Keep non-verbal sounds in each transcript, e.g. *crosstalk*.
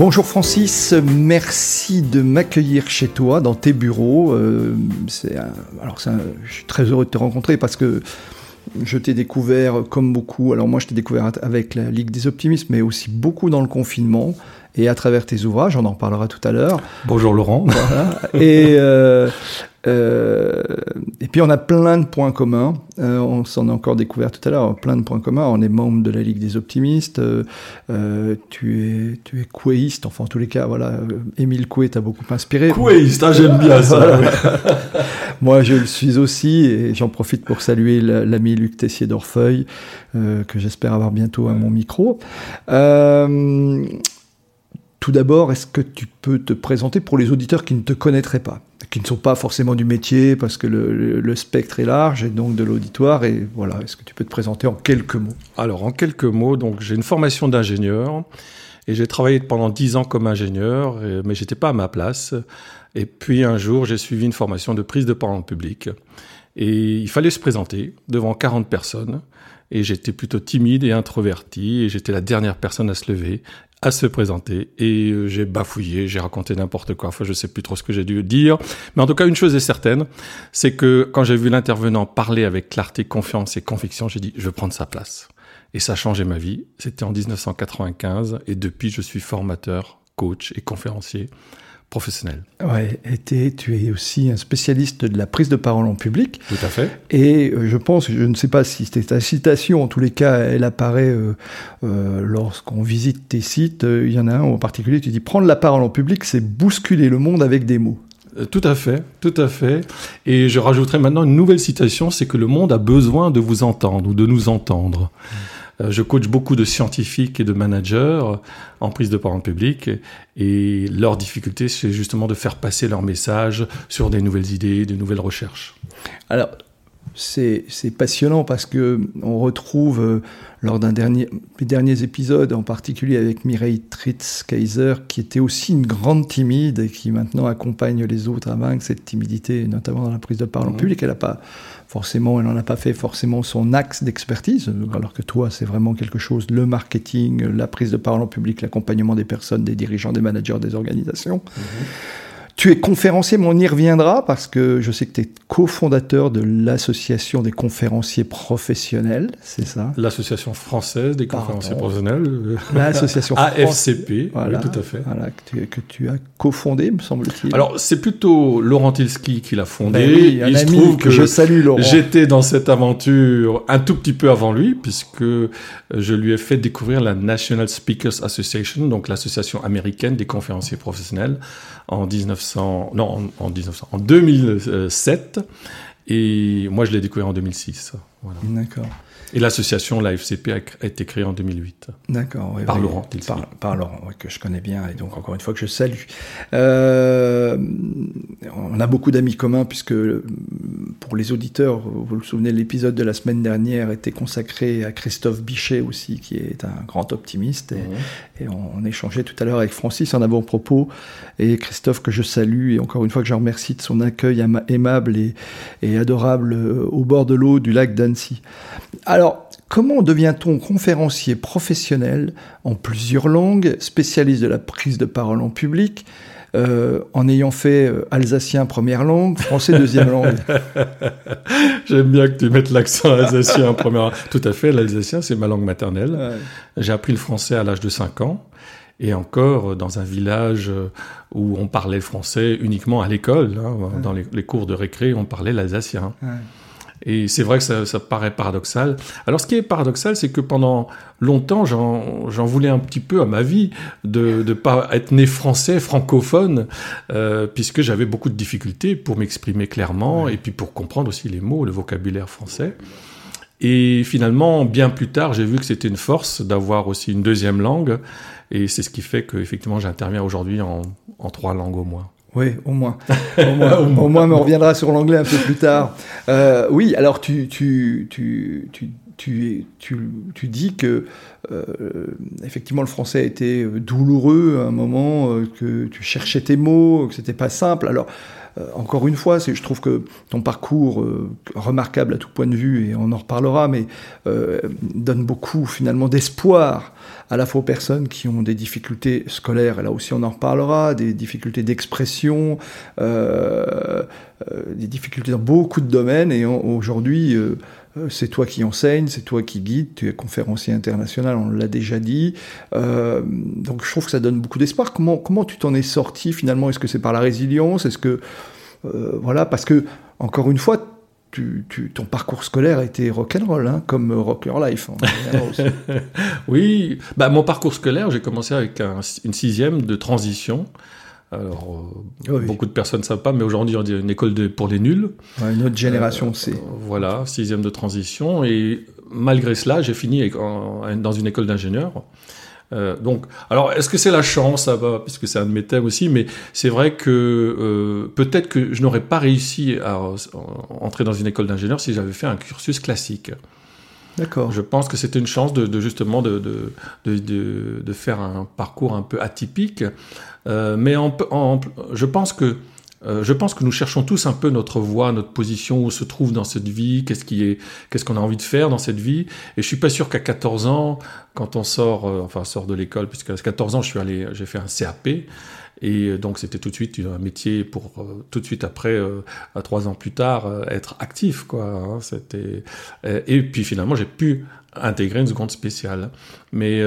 Bonjour Francis, merci de m'accueillir chez toi, dans tes bureaux. Euh, alors je suis très heureux de te rencontrer parce que je t'ai découvert comme beaucoup. Alors moi, je t'ai découvert avec la Ligue des Optimistes, mais aussi beaucoup dans le confinement et à travers tes ouvrages. On en parlera tout à l'heure. Bonjour Laurent. Et euh, euh, et puis on a plein de points communs. Euh, on s'en a encore découvert tout à l'heure. Plein de points communs. On est membre de la Ligue des Optimistes. Euh, tu es tu es couéiste. Enfin en tous les cas, voilà. Émile Coué t'a beaucoup inspiré. Couéiste, ah, j'aime bien ça. *laughs* Moi je le suis aussi et j'en profite pour saluer l'ami Luc Tessier d'Orfeuille que j'espère avoir bientôt à mon micro. Tout d'abord, est-ce que tu peux te présenter pour les auditeurs qui ne te connaîtraient pas, qui ne sont pas forcément du métier, parce que le, spectre est large et donc de l'auditoire. Et voilà, est-ce que tu peux te présenter en quelques mots? Alors, en quelques mots, donc j'ai une formation d'ingénieur et j'ai travaillé pendant dix ans comme ingénieur, mais j'étais pas à ma place. Et puis un jour, j'ai suivi une formation de prise de parole public et il fallait se présenter devant 40 personnes. Et j'étais plutôt timide et introverti, et j'étais la dernière personne à se lever à se présenter et euh, j'ai bafouillé, j'ai raconté n'importe quoi. Enfin, je sais plus trop ce que j'ai dû dire, mais en tout cas, une chose est certaine, c'est que quand j'ai vu l'intervenant parler avec clarté, confiance et conviction, j'ai dit je veux prendre sa place. Et ça a changé ma vie. C'était en 1995 et depuis, je suis formateur, coach et conférencier professionnel. Ouais, et tu es aussi un spécialiste de la prise de parole en public. Tout à fait. Et euh, je pense, je ne sais pas si c'était ta citation, en tous les cas, elle apparaît euh, euh, lorsqu'on visite tes sites. Il y en a un en particulier, tu dis prendre la parole en public, c'est bousculer le monde avec des mots. Tout à fait, tout à fait. Et je rajouterai maintenant une nouvelle citation, c'est que le monde a besoin de vous entendre ou de nous entendre. Je coach beaucoup de scientifiques et de managers en prise de parole publique et leur difficulté, c'est justement de faire passer leur message sur des nouvelles idées, des nouvelles recherches. Alors, c'est passionnant parce que on retrouve euh, lors d'un dernier des derniers épisodes, en particulier avec Mireille Tritz-Kaiser, qui était aussi une grande timide et qui maintenant accompagne les autres à vaincre cette timidité, notamment dans la prise de parole en mmh. public. Elle n'a pas forcément, elle n'en a pas fait forcément son axe d'expertise, alors que toi, c'est vraiment quelque chose, le marketing, la prise de parole en public, l'accompagnement des personnes, des dirigeants, des managers, des organisations. Mhm. Tu es conférencier, mais on y reviendra parce que je sais que tu es cofondateur de l'association des conférenciers professionnels, c'est ça? L'association française des conférenciers professionnels. L'association *laughs* AFCP, oui, tout à fait. Voilà, que, tu, as cofondé, me semble-t-il. Alors, c'est plutôt Laurent Tilski qui l'a fondé. Ben oui, Il se trouve que, je salue, Laurent. J'étais dans cette aventure un tout petit peu avant lui, puisque je lui ai fait découvrir la National Speakers Association, donc l'association américaine des conférenciers professionnels, en 1900, non, en, 1900, en 2007. Et moi, je l'ai découvert en 2006. D'accord. Et l'association, la FCP, a, été créée en 2008. D'accord. par Laurent. Par, par, Laurent, que je connais bien, et donc encore une fois que je salue. Euh, on a beaucoup d'amis communs, puisque pour les auditeurs, vous vous souvenez, l'épisode de la semaine dernière était consacré à Christophe Bichet aussi, qui est un grand optimiste. Et, mhm. on, échangeait tout à l'heure avec Francis en avant-propos, et Christophe que je salue, et encore une fois que je remercie de son accueil aimable et, et adorable euh, au bord de l'eau du lac d'Annecy. Alors, comment devient-on conférencier professionnel en plusieurs langues, spécialiste de la prise de parole en public, euh, en ayant fait euh, alsacien première langue, français deuxième *laughs* langue J'aime bien que tu mettes l'accent alsacien en première langue. Tout à fait, l'alsacien, c'est ma langue maternelle. J'ai appris le français à l'âge de 5 ans. Et encore dans un village où on parlait français uniquement à l'école, hein, dans les, les, cours de récré, on parlait l'alsacien. Et c'est vrai que ça, ça, paraît paradoxal. Alors ce qui est paradoxal, c'est que pendant longtemps, j'en voulais un petit peu à ma vie de ne pas être né français, francophone, euh, puisque j'avais beaucoup de difficultés pour m'exprimer clairement et puis pour comprendre aussi les mots, le vocabulaire français. Et finalement, bien plus tard, j'ai vu que c'était une force d'avoir aussi une deuxième langue. Et c'est ce qui fait que effectivement, j'interviens aujourd'hui en, en trois langues au moins. Oui, *laughs* au moins. Au moins, au moins, mais on reviendra sur l'anglais un peu plus tard. Euh, oui, alors tu, tu, tu, tu, tu, tu, tu dis que euh, effectivement le français a été douloureux à un moment, euh, que tu cherchais tes mots, que c'était pas simple. Alors encore une fois, je trouve que ton parcours, euh, remarquable à tout point de vue, et on en reparlera, mais euh, donne beaucoup finalement d'espoir à la fois aux personnes qui ont des difficultés scolaires, et là aussi on en reparlera, des difficultés d'expression, des difficultés dans beaucoup de domaines, et aujourd'hui c'est toi qui enseignes, c'est toi qui guides, tu es conférencier international, on l'a déjà dit. donc je trouve que ça donne beaucoup d'espoir. Comment, comment tu t'en es sorti finalement? Est-ce que c'est par la résilience? Est-ce que euh, voilà, parce que, encore une fois, ton parcours scolaire a été rock'n'roll, hein, comme Rock Your Life. *laughs* oui, bah, mon parcours scolaire, j'ai commencé avec une sixième de transition. Alors, euh, beaucoup de personnes ne savent pas, mais aujourd'hui, on dit une école de, pour les nuls. une autre génération, c'est. Euh, voilà, sixième de transition. Et malgré cela, j'ai fini dans une école d'ingénieur. Euh, donc, alors, est-ce que c'est la chance? Ça va, puisque c'est un de mes thèmes aussi, mais c'est vrai que peut-être que je n'aurais pas réussi à entrer dans une école d'ingénieur si j'avais fait un cursus classique. D'accord. Je pense que c'était une chance de, justement de, de, de, faire un parcours un peu atypique, euh, mais en, en, je pense que euh, je pense que nous cherchons tous un peu notre voie, notre position, où se trouve dans cette vie, qu'est-ce qui est, qu'est-ce qu'on a envie de faire dans cette vie. Et je suis pas sûr qu'à 14 ans, quand on sort, euh, enfin sort de l'école, puisqu'à 14 ans, je suis allé, j'ai fait un CAP. Et donc c'était tout de suite un métier pour euh, tout de suite après, à trois ans plus tard, être actif quoi. Hein, c'était et puis finalement j'ai pu intégrer une seconde spéciale. Mais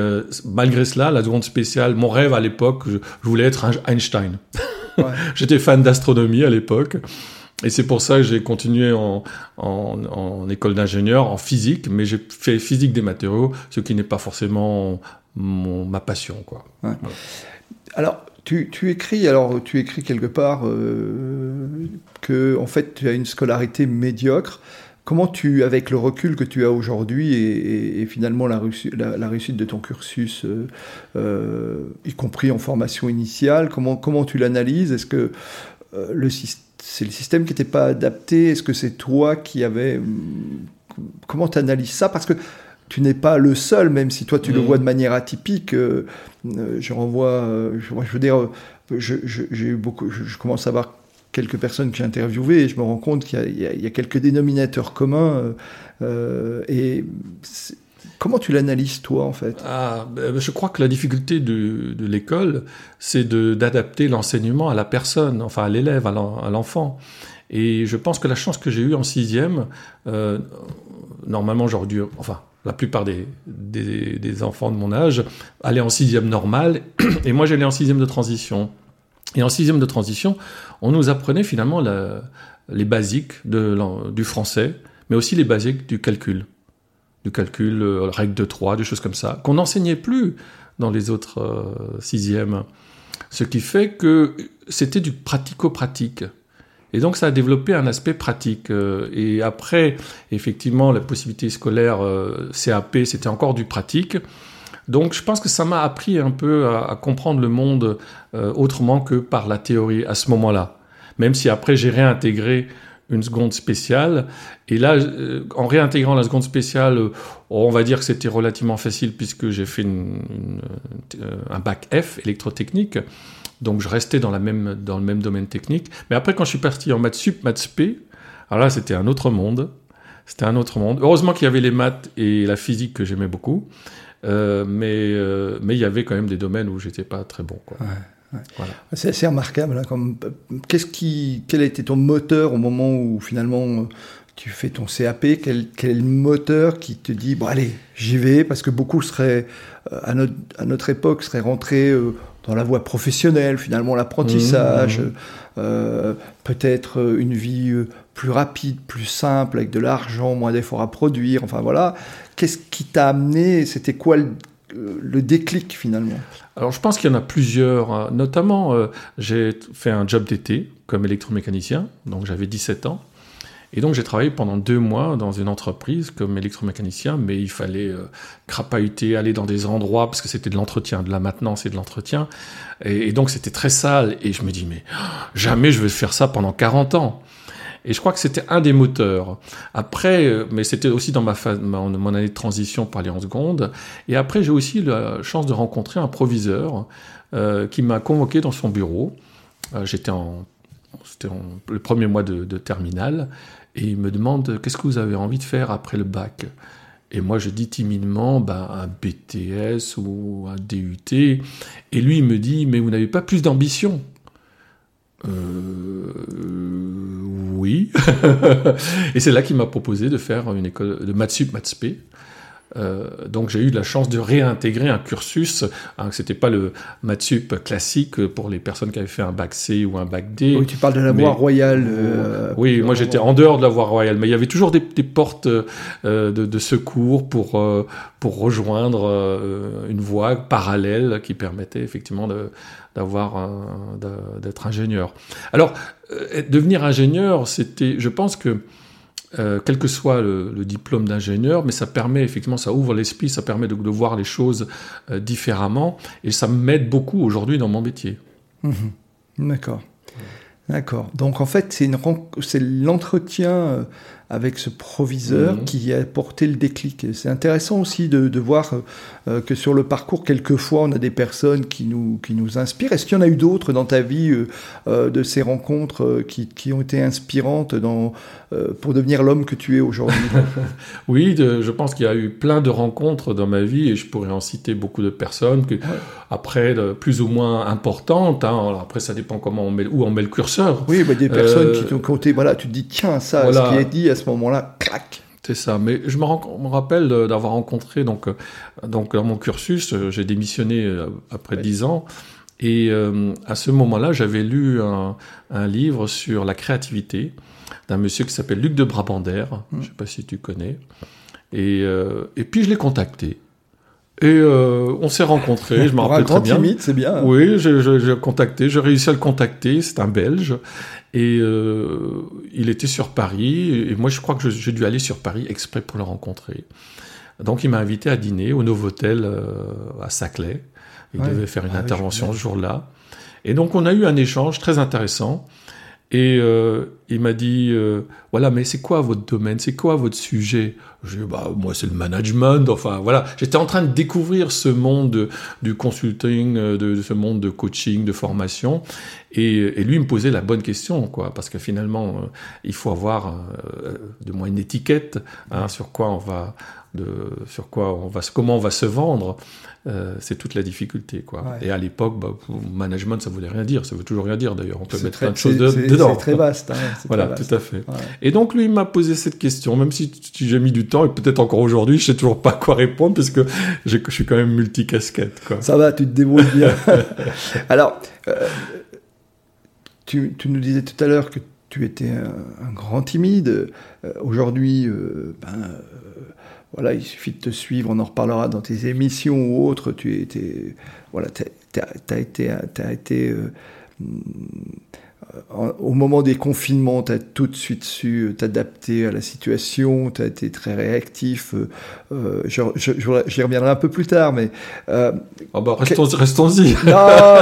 malgré cela, la seconde spéciale, mon rêve à l'époque, je, je voulais être Einstein. *laughs* *laughs* J'étais fan d'astronomie à l'époque. Et c'est pour ça que j'ai continué en, en, école d'ingénieur, en physique, mais j'ai fait physique des matériaux, ce qui n'est pas forcément mon, ma passion. Quoi. Alors, tu, écris, alors, tu écris quelque part euh, que en fait, tu as une scolarité médiocre. Comment tu, avec le recul que tu as aujourd'hui et, finalement la, la, réussite de ton cursus, euh, euh, y compris en formation initiale, comment, comment tu l'analyses? Est-ce que euh, le, c'est le système qui n'était pas adapté? Est-ce que c'est toi qui avais... Hum, comment tu analyses ça? Parce que tu n'es pas le seul, même si toi tu le mmh. vois de manière atypique. je renvoie, je, veux dire, j'ai eu beaucoup, je, commence à avoir quelques personnes que j'ai interviewées et je me rends compte qu'il y, a quelques dénominateurs communs. Euh, euh, et comment tu l'analyses toi en fait? Ah, ben, Je crois que la difficulté de, l'école, c'est d'adapter l'enseignement à la personne, enfin à l'élève, à l'enfant. Et je pense que la chance que j'ai eue en sixième, euh, normalement j'aurais dû, enfin la plupart des, enfants de mon âge allaient en sixième normal, *clears throat* et moi j'allais en sixième de transition. Et en sixième de transition, on nous apprenait finalement les basiques du français, mais aussi les basiques du calcul. Du calcul, euh, règle de 3, des choses comme ça, qu'on n'enseignait plus dans les autres euh, sixièmes. Ce qui fait que c'était du pratico-pratique. Et donc ça a développé un aspect pratique. Euh, et après, effectivement, la possibilité scolaire CAP, c'était encore du pratique. Donc je pense que ça m'a appris un peu à, comprendre le monde euh, autrement que par la théorie à ce moment-là. Même si après j'ai réintégré une seconde spéciale. Et là, euh, en réintégrant la seconde spéciale, euh, on va dire que c'était relativement facile puisque j'ai fait un bac F, électrotechnique. Donc je restais dans, la même, dans le même domaine technique. Mais après, quand je suis parti en maths sup, maths spé, alors là, c'était un autre monde. C'était un autre monde. Heureusement qu'il y avait les maths et la physique que j'aimais beaucoup. Euh, mais euh, mais il y avait quand même des domaines où j'étais pas très bon. Quoi. Voilà. C'est assez remarquable. Hein, comme, qu'est-ce qui, quel a été ton moteur au moment où finalement tu fais ton CAP quel, quel est le moteur qui te dit bon allez j'y vais? Parce que beaucoup seraient euh, à notre, à notre époque seraient rentrés dans la voie professionnelle finalement l'apprentissage mmh, mmh. peut-être une vie plus rapide plus simple avec de l'argent moins d'efforts à produire enfin voilà Qu'est-ce qui t'a amené C'était quoi le, déclic finalement? Alors je pense qu'il y en a plusieurs. Notamment, euh, j'ai fait un job d'été comme électromécanicien, donc j'avais 17 ans. Et donc j'ai travaillé pendant deux mois dans une entreprise comme électromécanicien, mais il fallait euh, crapahuter, aller dans des endroits, parce que c'était de l'entretien, de la maintenance et de l'entretien. Et, donc c'était très sale. Et je me dis, mais jamais je vais faire ça pendant 40 ans. Et je crois que c'était un des moteurs. Après, euh, mais c'était aussi dans ma, mon année de transition pour aller en seconde. Et après, j'ai aussi la chance de rencontrer un proviseur euh, qui m'a convoqué dans son bureau. Euh, j'étais en, c'était le premier mois de, de terminale. Et il me demande qu'est-ce que vous avez envie de faire après le bac? Et moi, je dis timidement, ben, un BTS ou un DUT. Et lui, il me dit, mais vous n'avez pas plus d'ambition? Euh, Oui. *laughs* et c'est là qu'il m'a proposé de faire une école de maths sup, euh, donc j'ai eu la chance de réintégrer un cursus. Hein, C'était pas le Matsup classique pour les personnes qui avaient fait un bac C ou un bac D. Oui, tu parles de la voie royale. Euh, oui, moi j'étais en dehors de la voie royale, mais il y avait toujours des, portes euh, de, secours pour pour rejoindre une voie parallèle qui permettait effectivement d'avoir d'être ingénieur. Alors devenir ingénieur, c'était, je pense que euh, quel que soit le, diplôme d'ingénieur, mais ça permet effectivement, ça ouvre l'esprit, ça permet de, voir les choses euh, différemment, et ça m'aide beaucoup aujourd'hui dans mon métier. Mhm. D'accord. D'accord. Donc en fait, c'est l'entretien euh, avec ce proviseur mhm. qui a porté le déclic. C'est intéressant aussi de, voir euh, que sur le parcours, quelquefois, on a des personnes qui nous, qui nous inspirent. Est-ce qu'il y en a eu d'autres dans ta vie, euh, euh, de ces rencontres qui, qui, ont été inspirantes dans, pour devenir l'homme que tu es aujourd'hui? *laughs* Oui, je pense qu'il y a eu plein de rencontres dans ma vie et je pourrais en citer beaucoup de personnes, que, après, plus ou moins importantes. Hein. après, ça dépend comment on met, où on met le curseur. Oui, bah, des personnes qui t'ont compté, voilà, tu te dis, tiens, ça, ce qui est dit à ce moment-là, clac. C'est ça. Mais je me, rappelle d'avoir rencontré, donc, euh, donc dans mon cursus, euh, j'ai démissionné euh, après dix ans. Et à ce moment-là, j'avais lu un, livre sur la créativité d'un monsieur qui s'appelle Luc de Brabander. Hmm. Je ne sais pas si tu connais. Et, et puis je l'ai contacté. Et on s'est rencontrés, je me *laughs* rappelle très bien. timide, c'est bien. Oui, j'ai contacté, j'ai réussi à le contacter, c'est un Belge. Et euh, il était sur Paris, et moi je crois que j'ai dû aller sur Paris exprès pour le rencontrer. Donc il m'a invité à dîner au Novotel euh, à Saclay. Il devait faire une ah intervention ce jour-là. Et donc on a eu un échange très intéressant. Et euh, il m'a dit, euh, voilà, mais c'est quoi votre domaine? C'est quoi votre sujet? J'ai dit, bah, moi, c'est le management. Enfin, voilà. J'étais en train de découvrir ce monde du consulting, euh, de, ce monde de coaching, de formation. Et, lui, il me posait la bonne question, quoi. Parce que finalement, il faut avoir, de moins une étiquette hein, sur quoi on va, de, sur quoi on va, comment on va se vendre. Euh, c'est toute la difficulté. Quoi. Et à l'époque, bah, management, ça voulait rien dire. Ça veut toujours rien dire d'ailleurs. On peut mettre plein de choses dedans. C'est très vaste. Hein, voilà, tout à fait. Et donc lui, il m'a posé cette question, même si, j'ai mis du temps, et peut-être encore aujourd'hui, je sais toujours pas quoi répondre, parce que je suis quand même multicasquette. Quoi. Ça va, tu te débrouilles bien. *laughs* Alors, euh, tu, nous disais tout à l'heure que tu étais un, grand timide. Euh, aujourd'hui, ben, voilà, il suffit de te suivre, on en reparlera dans tes émissions ou autres. Tu étais, voilà, as, été, as été euh, au moment des confinements, tu as tout de suite su t'adapter à la situation, tu as été très réactif. Euh, J'y reviendrai un peu plus tard, mais. Euh, oh bah restons-y. *laughs* non,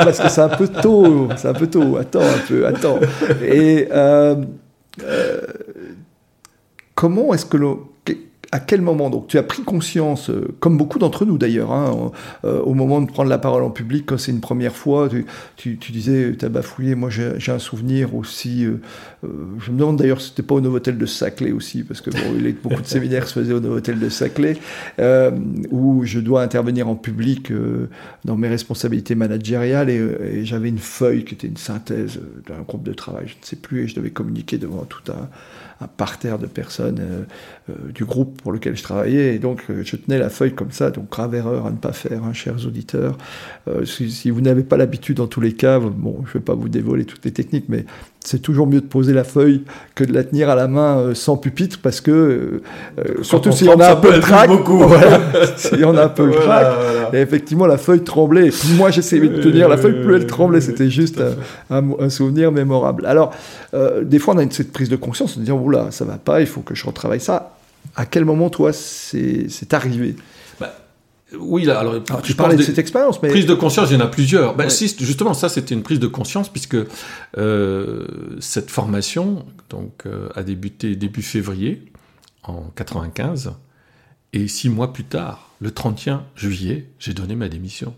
parce que c'est un peu tôt, c'est un peu tôt. Attends un peu, attends. Et euh, euh comment est-ce que le à quel moment donc tu as pris conscience, euh, comme beaucoup d'entre nous d'ailleurs, hein, euh, au moment de prendre la parole en public quand c'est une première fois, tu, disais tu as bafouillé. Moi j'ai un souvenir aussi. Euh, je me demande d'ailleurs si c'était pas au Novotel de Saclay aussi, parce que bon, il beaucoup de *laughs* séminaires se faisaient au Novotel de Saclay, où je dois intervenir en public dans mes responsabilités managériales et, j'avais une feuille qui était une synthèse d'un groupe de travail, je ne sais plus, et je devais communiquer devant tout un, un parterre de personnes du groupe pour lequel je travaillais, et donc euh, je tenais la feuille comme ça, donc grave erreur à ne pas faire, hein, chers auditeurs. Euh, si, si, vous n'avez pas l'habitude, dans tous les cas, bon, je ne vais pas vous dévoiler toutes les techniques, mais c'est toujours mieux de poser la feuille que de la tenir à la main euh, sans pupitre, parce que, euh, euh surtout si on a un peu de trac, voilà, *laughs* si on a un peu le trac, et effectivement la feuille tremblait, et plus moi j'essayais de tenir la feuille, plus elle tremblait, c'était juste un, un, souvenir mémorable. Alors, euh, des fois on a une, cette prise de conscience, de dire, oula, ça va pas, il faut que je retravaille ça. À quel moment, toi, c'est arrivé? Oui, là, alors, alors tu parlais de cette expérience, mais prise de conscience, il y en a plusieurs. Ben, ouais. si, justement, ça, c'était une prise de conscience puisque euh, cette formation donc euh, a débuté début février en 95 et six mois plus tard, le 31 juillet, j'ai donné ma démission.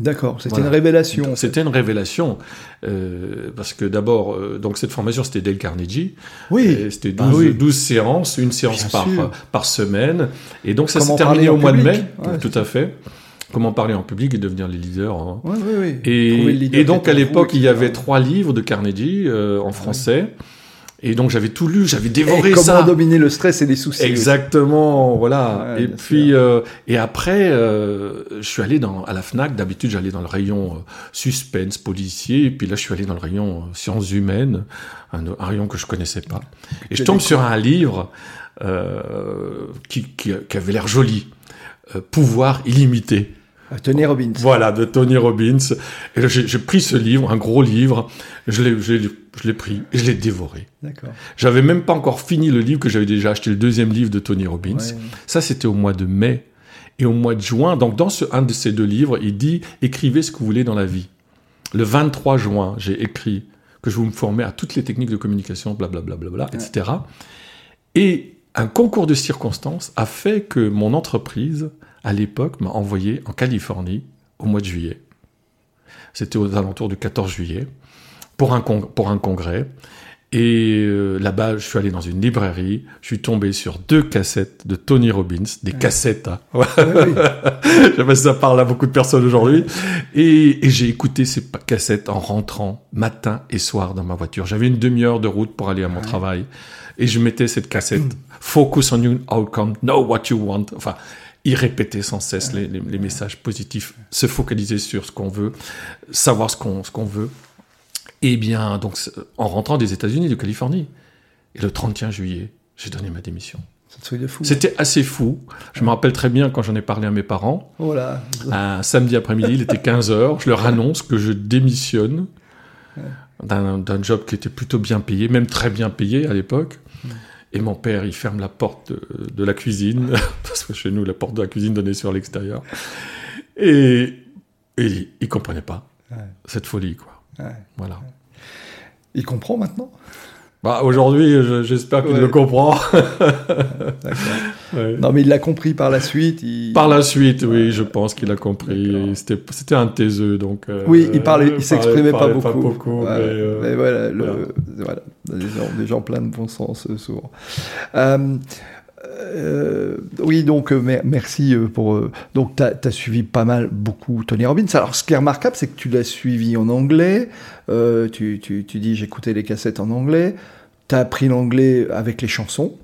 D'accord, c'était voilà. une révélation. C'était une révélation euh, parce que d'abord, euh, donc cette formation c'était Dale Carnegie. Oui. C'était 12, bah oui. 12, séances, une séance par, par semaine, et donc ça s'est terminé au mois de mai. Ouais, tout à fait. Comment parler en public et devenir les leaders. Hein. Oui, oui, oui. Et, et donc à l'époque, il y avait trois livres de Carnegie euh, en français. Et donc j'avais tout lu, j'avais dévoré et comment ça. Comment dominer le stress et les soucis. Exactement, voilà. Ouais, et puis euh, et après, euh, je suis allé dans à la Fnac. D'habitude, j'allais dans le rayon euh, suspense policier. Et puis là, je suis allé dans le rayon euh, sciences humaines, un, un, rayon que je connaissais pas. Et je tombe sur un livre euh, qui, qui, qui avait l'air joli, Pouvoir illimité. Tony Robbins. Voilà, de Tony Robbins. Et j'ai pris ce livre, un gros livre, je l'ai pris et je l'ai dévoré. D'accord. J'avais même pas encore fini le livre que j'avais déjà acheté le deuxième livre de Tony Robbins. Ouais. Ça, c'était au mois de mai. Et au mois de juin, donc dans ce, un de ces deux livres, il dit écrivez ce que vous voulez dans la vie. Le 23 juin, j'ai écrit que je vous me formais à toutes les techniques de communication, blablabla, bla, bla, bla, ouais. etc. Et un concours de circonstances a fait que mon entreprise à l'époque, m'a envoyé en Californie au mois de juillet. C'était aux alentours du 14 juillet, pour un, pour un congrès. Et euh, là-bas, je suis allé dans une librairie, je suis tombé sur deux cassettes de Tony Robbins, des ouais. cassettes. Hein. Ouais, *laughs* oui. je sais pas si ça parle à beaucoup de personnes aujourd'hui. Et, et j'ai écouté ces cassettes en rentrant matin et soir dans ma voiture. J'avais une demi-heure de route pour aller à mon ouais. travail. Et je mettais cette cassette. Mm. Focus on your outcome, know what you want. Enfin, y répéter sans cesse les, les, les, messages positifs, se focaliser sur ce qu'on veut, savoir ce qu'on ce qu'on veut. Et bien, donc, en rentrant des États-Unis, de Californie, et le 31 juillet, j'ai donné ma démission. C'était assez fou. Je me rappelle très bien quand j'en ai parlé à mes parents. Oh là. Un samedi après-midi, il était 15h. Je leur annonce que je démissionne d'un job qui était plutôt bien payé, même très bien payé à l'époque. Et mon père, il ferme la porte de, de, la cuisine, *laughs* parce que chez nous, la porte de la cuisine donnait sur l'extérieur. Et, et il comprenait pas ouais. cette folie, quoi. Ouais. Voilà. Il comprend maintenant? Bah, Aujourd'hui, j'espère qu'il ouais. le comprend. *laughs* ouais. Non, mais il l'a compris par la suite. Il... Par la suite, oui, je pense qu'il a compris. C'était un taiseux, donc. Euh, oui, il parlait, il s'exprimait pas beaucoup. Pas beaucoup mais, euh, mais, voilà, le, voilà. Des, gens, des gens pleins de bon sens, euh, souvent. Euh, euh, oui, donc euh, merci pour. Euh, donc, tu as, suivi pas mal, beaucoup Tony Robbins. Alors, ce qui est remarquable, c'est que tu l'as suivi en anglais. Tu, tu, tu, dis j'écoutais les cassettes en anglais. Tu as appris l'anglais avec les chansons.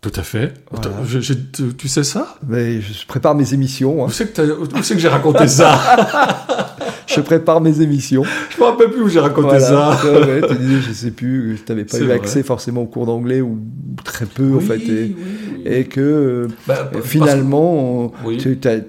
Tout à fait. Voilà. Je, je, tu sais ça? Mais je prépare mes émissions. Hein. Où c'est que, que j'ai raconté ça? *laughs* Je prépare mes émissions. *laughs* Je me rappelle plus où j'ai raconté voilà. ça. ouais, tu *laughs* disais, je sais plus, tu n'avais pas eu vrai. accès forcément au cours d'anglais ou très peu oui, en fait, et, oui, oui. et que bah, finalement, que... tu as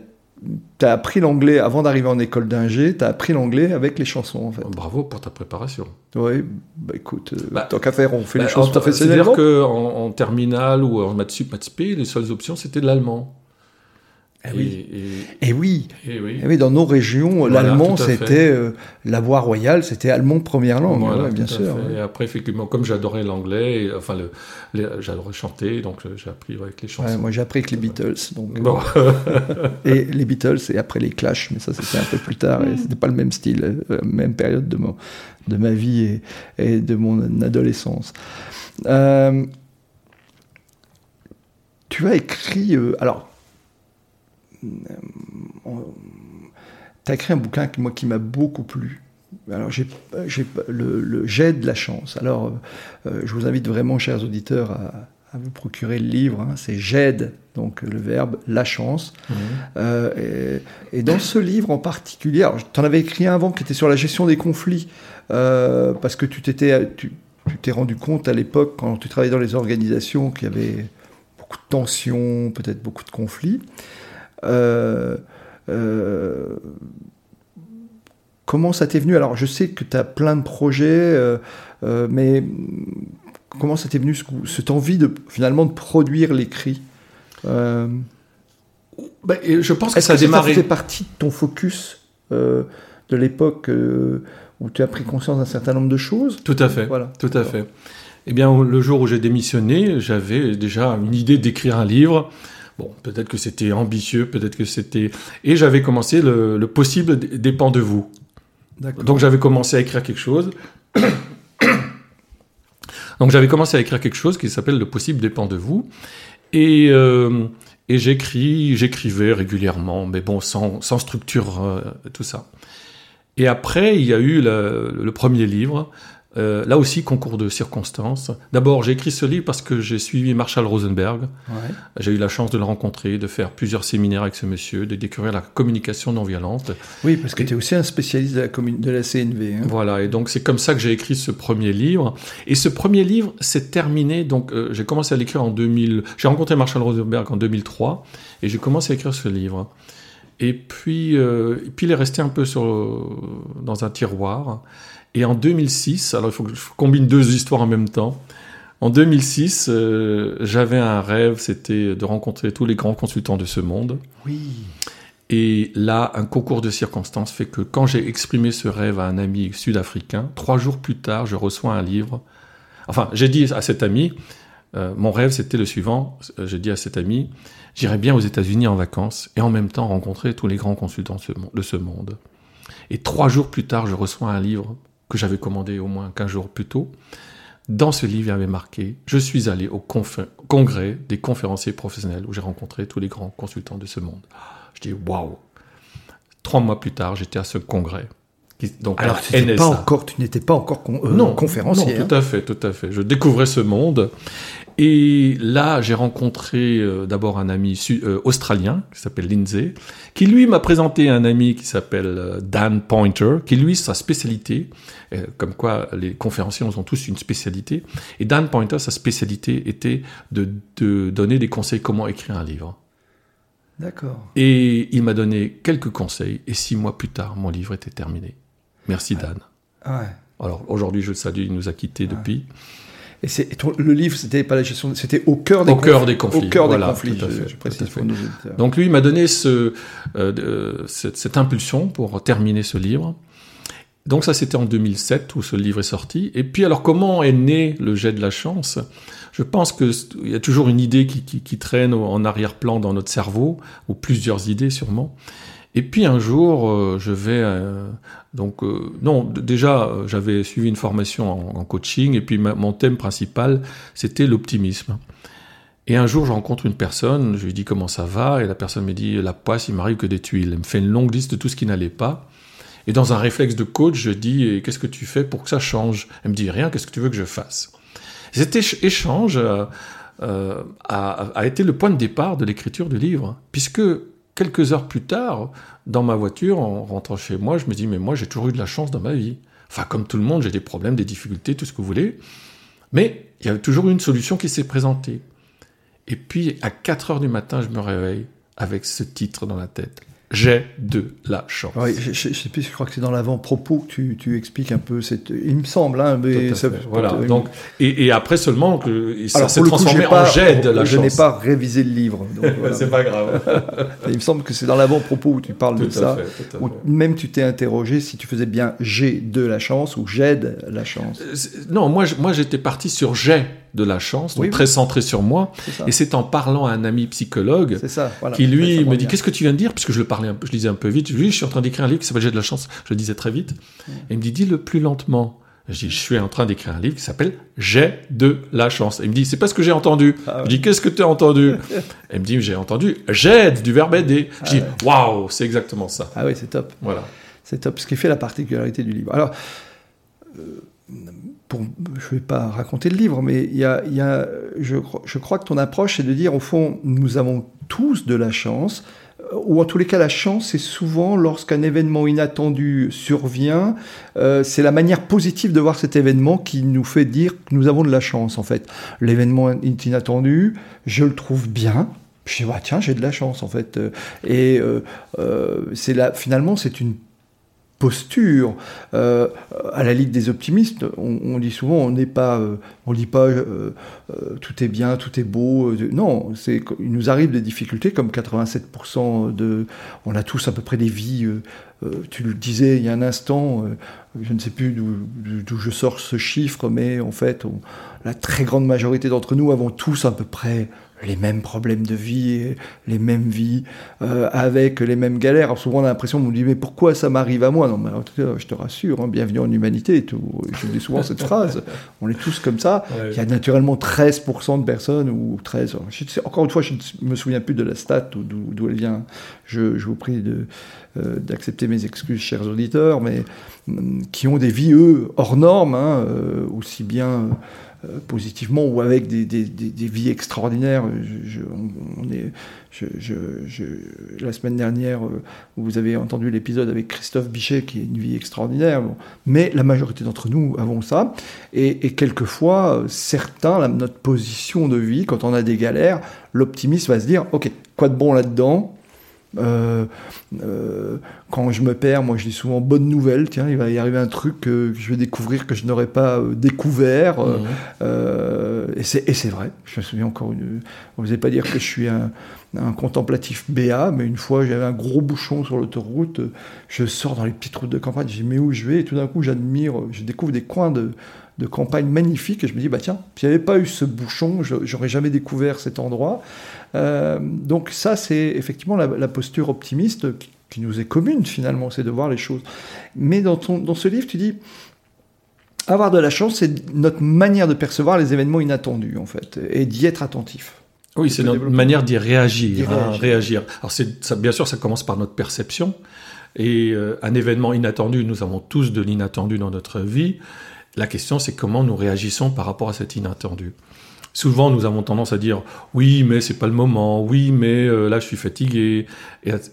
tu as appris l'anglais avant d'arriver en école d'ingé, tu as appris l'anglais avec les chansons en fait. Bravo pour ta préparation. Oui, bah écoute, euh, bah, tant qu'à faire, on fait bah, les choses professionnellement. C'est-à-dire qu'en en terminale ou en maths sup, maths les seules options c'était de l'allemand. Eh oui. Et, et, et, oui. et, oui. oui. dans nos régions, voilà, l'allemand, c'était euh, la voie royale, c'était allemand première langue, voilà, ouais, bien sûr. Et après, effectivement, comme j'adorais l'anglais, enfin, le, j'adorais chanter, donc euh, j'ai appris avec les chansons. Ouais, moi, j'ai appris avec les Beatles. Donc, bon. *laughs* et les Beatles, et après les Clash, mais ça, c'était un peu plus tard, et c'était pas le même style, euh, même période de, mon, de ma vie et, et de mon adolescence. Euh, tu as écrit, euh, alors, tu as écrit un bouquin qui, moi, qui m'a beaucoup plu. Alors, j'ai le, le J'ai de la chance. Alors, euh, je vous invite vraiment, chers auditeurs, à, à vous procurer le livre. hein. C'est j'aide, donc le verbe la chance. Mhm. Euh, et, et dans ce livre en particulier, tu en avais écrit un avant qui était sur la gestion des conflits, euh, parce que tu t'étais, tu t'es rendu compte à l'époque, quand tu travaillais dans les organisations, qu'il y avait beaucoup de tensions, peut-être beaucoup de conflits. Euh, euh, comment ça t'est venu? Alors, je sais que tu as plein de projets, euh, mais comment ça t'est venu ce- cette envie de finalement de produire l'écrit? Euh, Ben, et je pense que ça a que ça démarré. faisait partie de ton focus euh, de l'époque euh, où tu as pris conscience d'un certain nombre de choses? Tout à fait. Voilà. Tout à fait. Eh bien, le jour où j'ai démissionné, j'avais déjà une idée d'écrire un livre. Bon, peut-être que c'était ambitieux, peut-être que c'était... Et j'avais commencé le, le possible dépend de vous. Donc j'avais commencé à écrire quelque chose. Donc j'avais commencé à écrire quelque chose qui s'appelle Le possible dépend de vous. Et, euh, et j'écris, j'écrivais régulièrement, mais bon, sans, sans structure, euh, tout ça. Et après, il y a eu le, le premier livre, euh, là aussi concours de circonstances. D'abord, j'ai écrit ce livre parce que j'ai suivi Marshall Rosenberg. Ouais. J'ai eu la chance de le rencontrer, de faire plusieurs séminaires avec ce monsieur, de découvrir la communication non violente. Oui, parce que tu es aussi un spécialiste de la, commun- de la CNV. hein. Voilà, et donc c'est comme ça que j'ai écrit ce premier livre. Et ce premier livre s'est terminé, donc euh, j'ai commencé à l'écrire en 2000. J'ai rencontré Marshall Rosenberg en 2003 et j'ai commencé à écrire ce livre. Et puis, euh, et puis il est resté un peu sur, dans un tiroir. Et en 2006, alors il faut que je combine deux histoires en même temps. En 2006, euh, j'avais un rêve, c'était de rencontrer tous les grands consultants de ce monde. Oui. Et là, un concours de circonstances fait que quand j'ai exprimé ce rêve à un ami sud-africain, trois jours plus tard, je reçois un livre. Enfin, j'ai dit à cet ami, euh, mon rêve c'était le suivant, euh, j'ai dit à cet ami, j'irais bien aux États-Unis en vacances et en même temps rencontrer tous les grands consultants de ce monde. Et trois jours plus tard, je reçois un livre que j'avais commandé au moins 15 jours plus tôt. Dans ce livre, il y avait marqué Je suis allé au congrès des conférenciers professionnels où j'ai rencontré tous les grands consultants de ce monde. Je dis Waouh Trois mois plus tard, j'étais à ce congrès. Donc, Alors, à tu n'étais NSA. pas encore, tu n'étais pas encore con- euh, non, conférencier. non, hein. tout à fait, tout à fait. Je découvrais ce monde. Et là, j'ai rencontré euh, d'abord un ami euh, australien qui s'appelle Lindsay, qui lui m'a présenté un ami qui s'appelle euh, Dan Pointer, qui lui, sa spécialité, euh, comme quoi les conférenciers ont tous une spécialité, et Dan Pointer, sa spécialité était de, de donner des conseils comment écrire un livre. D'accord. Et il m'a donné quelques conseils, et six mois plus tard, mon livre était terminé. Merci Dan. Ah ouais. Alors aujourd'hui, je le salue, il nous a quittés depuis. Et, c'est- et ton- le livre, c'était pas la gestion, c'était au cœur des Au cœur des conflits, Au cœur voilà, des conflits. je, fait, je tout précise à pour fait. nos auditeurs. Donc lui il m'a donné ce, euh, cette, cette impulsion pour terminer ce livre. Donc ça c'était en 2007 où ce livre est sorti. Et puis alors comment est né le jet de la chance? Je pense que c- il y a toujours une idée qui, qui, qui traîne en arrière-plan dans notre cerveau, ou plusieurs idées sûrement. Et puis un jour, euh, je vais euh, donc euh, non déjà j'avais suivi une formation en, coaching et puis mon thème principal c'était l'optimisme. Et un jour, je rencontre une personne, je lui dis comment ça va, et la personne me dit la poisse, il m'arrive que des tuiles. Elle me fait une longue liste de tout ce qui n'allait pas. Et dans un réflexe de coach, je dis qu'est-ce que tu fais pour que ça change? Elle me dit rien, qu'est-ce que tu veux que je fasse? Cet éch- échange a, a été le point de départ de l'écriture du livre, puisque quelques heures plus tard, dans ma voiture, en rentrant chez moi, je me dis mais moi j'ai toujours eu de la chance dans ma vie. Enfin, comme tout le monde, j'ai des problèmes, des difficultés, tout ce que vous voulez. Mais il y a toujours une solution qui s'est présentée. Et puis, à 4 heures du matin, je me réveille avec ce titre dans la tête. J'ai de la chance. Oui, je, je, je sais plus, je crois que c'est dans l'avant-propos que tu, tu expliques un peu cette. Il me semble, hein, mais ça- voilà. Donc, et, et après seulement que ça alors, s'est coup, transformé pas- en j'ai de la Je chance. n'ai pas révisé le livre. donc *laughs* voilà. C'est pas grave. Il me semble que c'est dans l'avant-propos où tu parles tout de ça. fait. Où même tu t'es interrogé si tu faisais bien j'ai de la chance ou j'aide la chance. Euh, c'est- Non, moi, je- moi j'étais parti sur j'ai de la chance, donc Oui, oui. très centré sur moi. Et c'est en parlant à un ami psychologue C'est ça. Voilà. qui lui me dit qu'est-ce que tu viens de dire? Puisque je le parlais un peu, je lisais un peu vite. Oui, je suis en train d'écrire un livre qui s'appelle J'ai de la chance. Je le disais très vite. Et il me dit dis-le plus lentement. Je dis je suis en train d'écrire un livre qui s'appelle J'ai de la chance. Et il me dit c'est pas ce que j'ai entendu. Ah ouais. Je dis qu'est-ce que tu as entendu? *laughs* Et il me dit j'ai entendu j'aide du verbe aider. Je dis waouh c'est exactement ça. Ah oui, c'est top. Voilà. C'est top. Ce qui fait la particularité du livre. Alors, euh, je ne vais pas raconter le livre, mais je, crois que ton approche, c'est de dire, au fond, nous avons tous de la chance, ou en tous les cas, la chance, c'est souvent lorsqu'un événement inattendu survient, euh, c'est la manière positive de voir cet événement qui nous fait dire que nous avons de la chance, en fait. L'événement est inattendu, je le trouve bien, je dis, bah, tiens, j'ai de la chance, en fait. Et euh, euh, c'est finalement, c'est une posture. Euh, à la Ligue des optimistes, on, dit souvent, on n'est pas, euh, on dit pas euh, tout est bien, tout est beau. non, c'est, il nous arrive des difficultés comme 87% de, on a tous à peu près des vies. tu le disais il y a un instant, je ne sais plus d'où, je sors ce chiffre, mais en fait, la très grande majorité d'entre nous avons tous à peu près les mêmes problèmes de vie, les mêmes vies, euh, avec les mêmes galères. Alors souvent on a l'impression, on me dit mais pourquoi ça m'arrive à moi? Non, mais cas, je te rassure, hein, bienvenue en humanité. Tout. Je dis souvent cette phrase. On est tous comme ça. Il y a naturellement 13% de personnes ou 13. encore une fois, je ne me souviens plus de la stat d'où elle vient. Je, je, vous prie de euh, d'accepter mes excuses, chers auditeurs, mais mm, qui ont des vies eux hors normes, hein, euh, aussi bien positivement ou avec des, des, vies extraordinaires. Je, on, est, la semaine dernière, euh, vous avez entendu l'épisode avec Christophe Bichet, qui est une vie extraordinaire, mais la majorité d'entre nous avons ça. Et, et quelquefois, certains, notre position de vie, quand on a des galères, l'optimiste va se dire, OK, quoi de bon là-dedans? Euh, euh, quand je me perds, moi je dis souvent bonne nouvelle, tiens, il va y arriver un truc que je vais découvrir que je n'aurais pas euh, découvert. Mhm. et c'est vrai, je me souviens encore, une, on ne pas dire que je suis un, contemplatif BA, mais une fois j'avais un gros bouchon sur l'autoroute, je sors dans les petites routes de campagne, je dis mais où je vais? Et tout d'un coup j'admire, je découvre des coins de, de campagne magnifiques et je me dis bah tiens, s'il n'y avait pas eu ce bouchon, j'aurais jamais découvert cet endroit. Euh, donc ça, c'est effectivement la, posture optimiste qui, nous est commune finalement, c'est de voir les choses. Mais dans, ton, dans ce livre, tu dis, avoir de la chance, c'est notre manière de percevoir les événements inattendus, en fait, et d'y être attentif. Oui, c'est notre manière d'y réagir, hein, réagir. Alors, ça, bien sûr, ça commence par notre perception. Et euh, un événement inattendu, nous avons tous de l'inattendu dans notre vie. La question, c'est comment nous réagissons par rapport à cet inattendu. Souvent, nous avons tendance à dire oui, mais c'est pas le moment, oui, mais euh, là, je suis fatigué,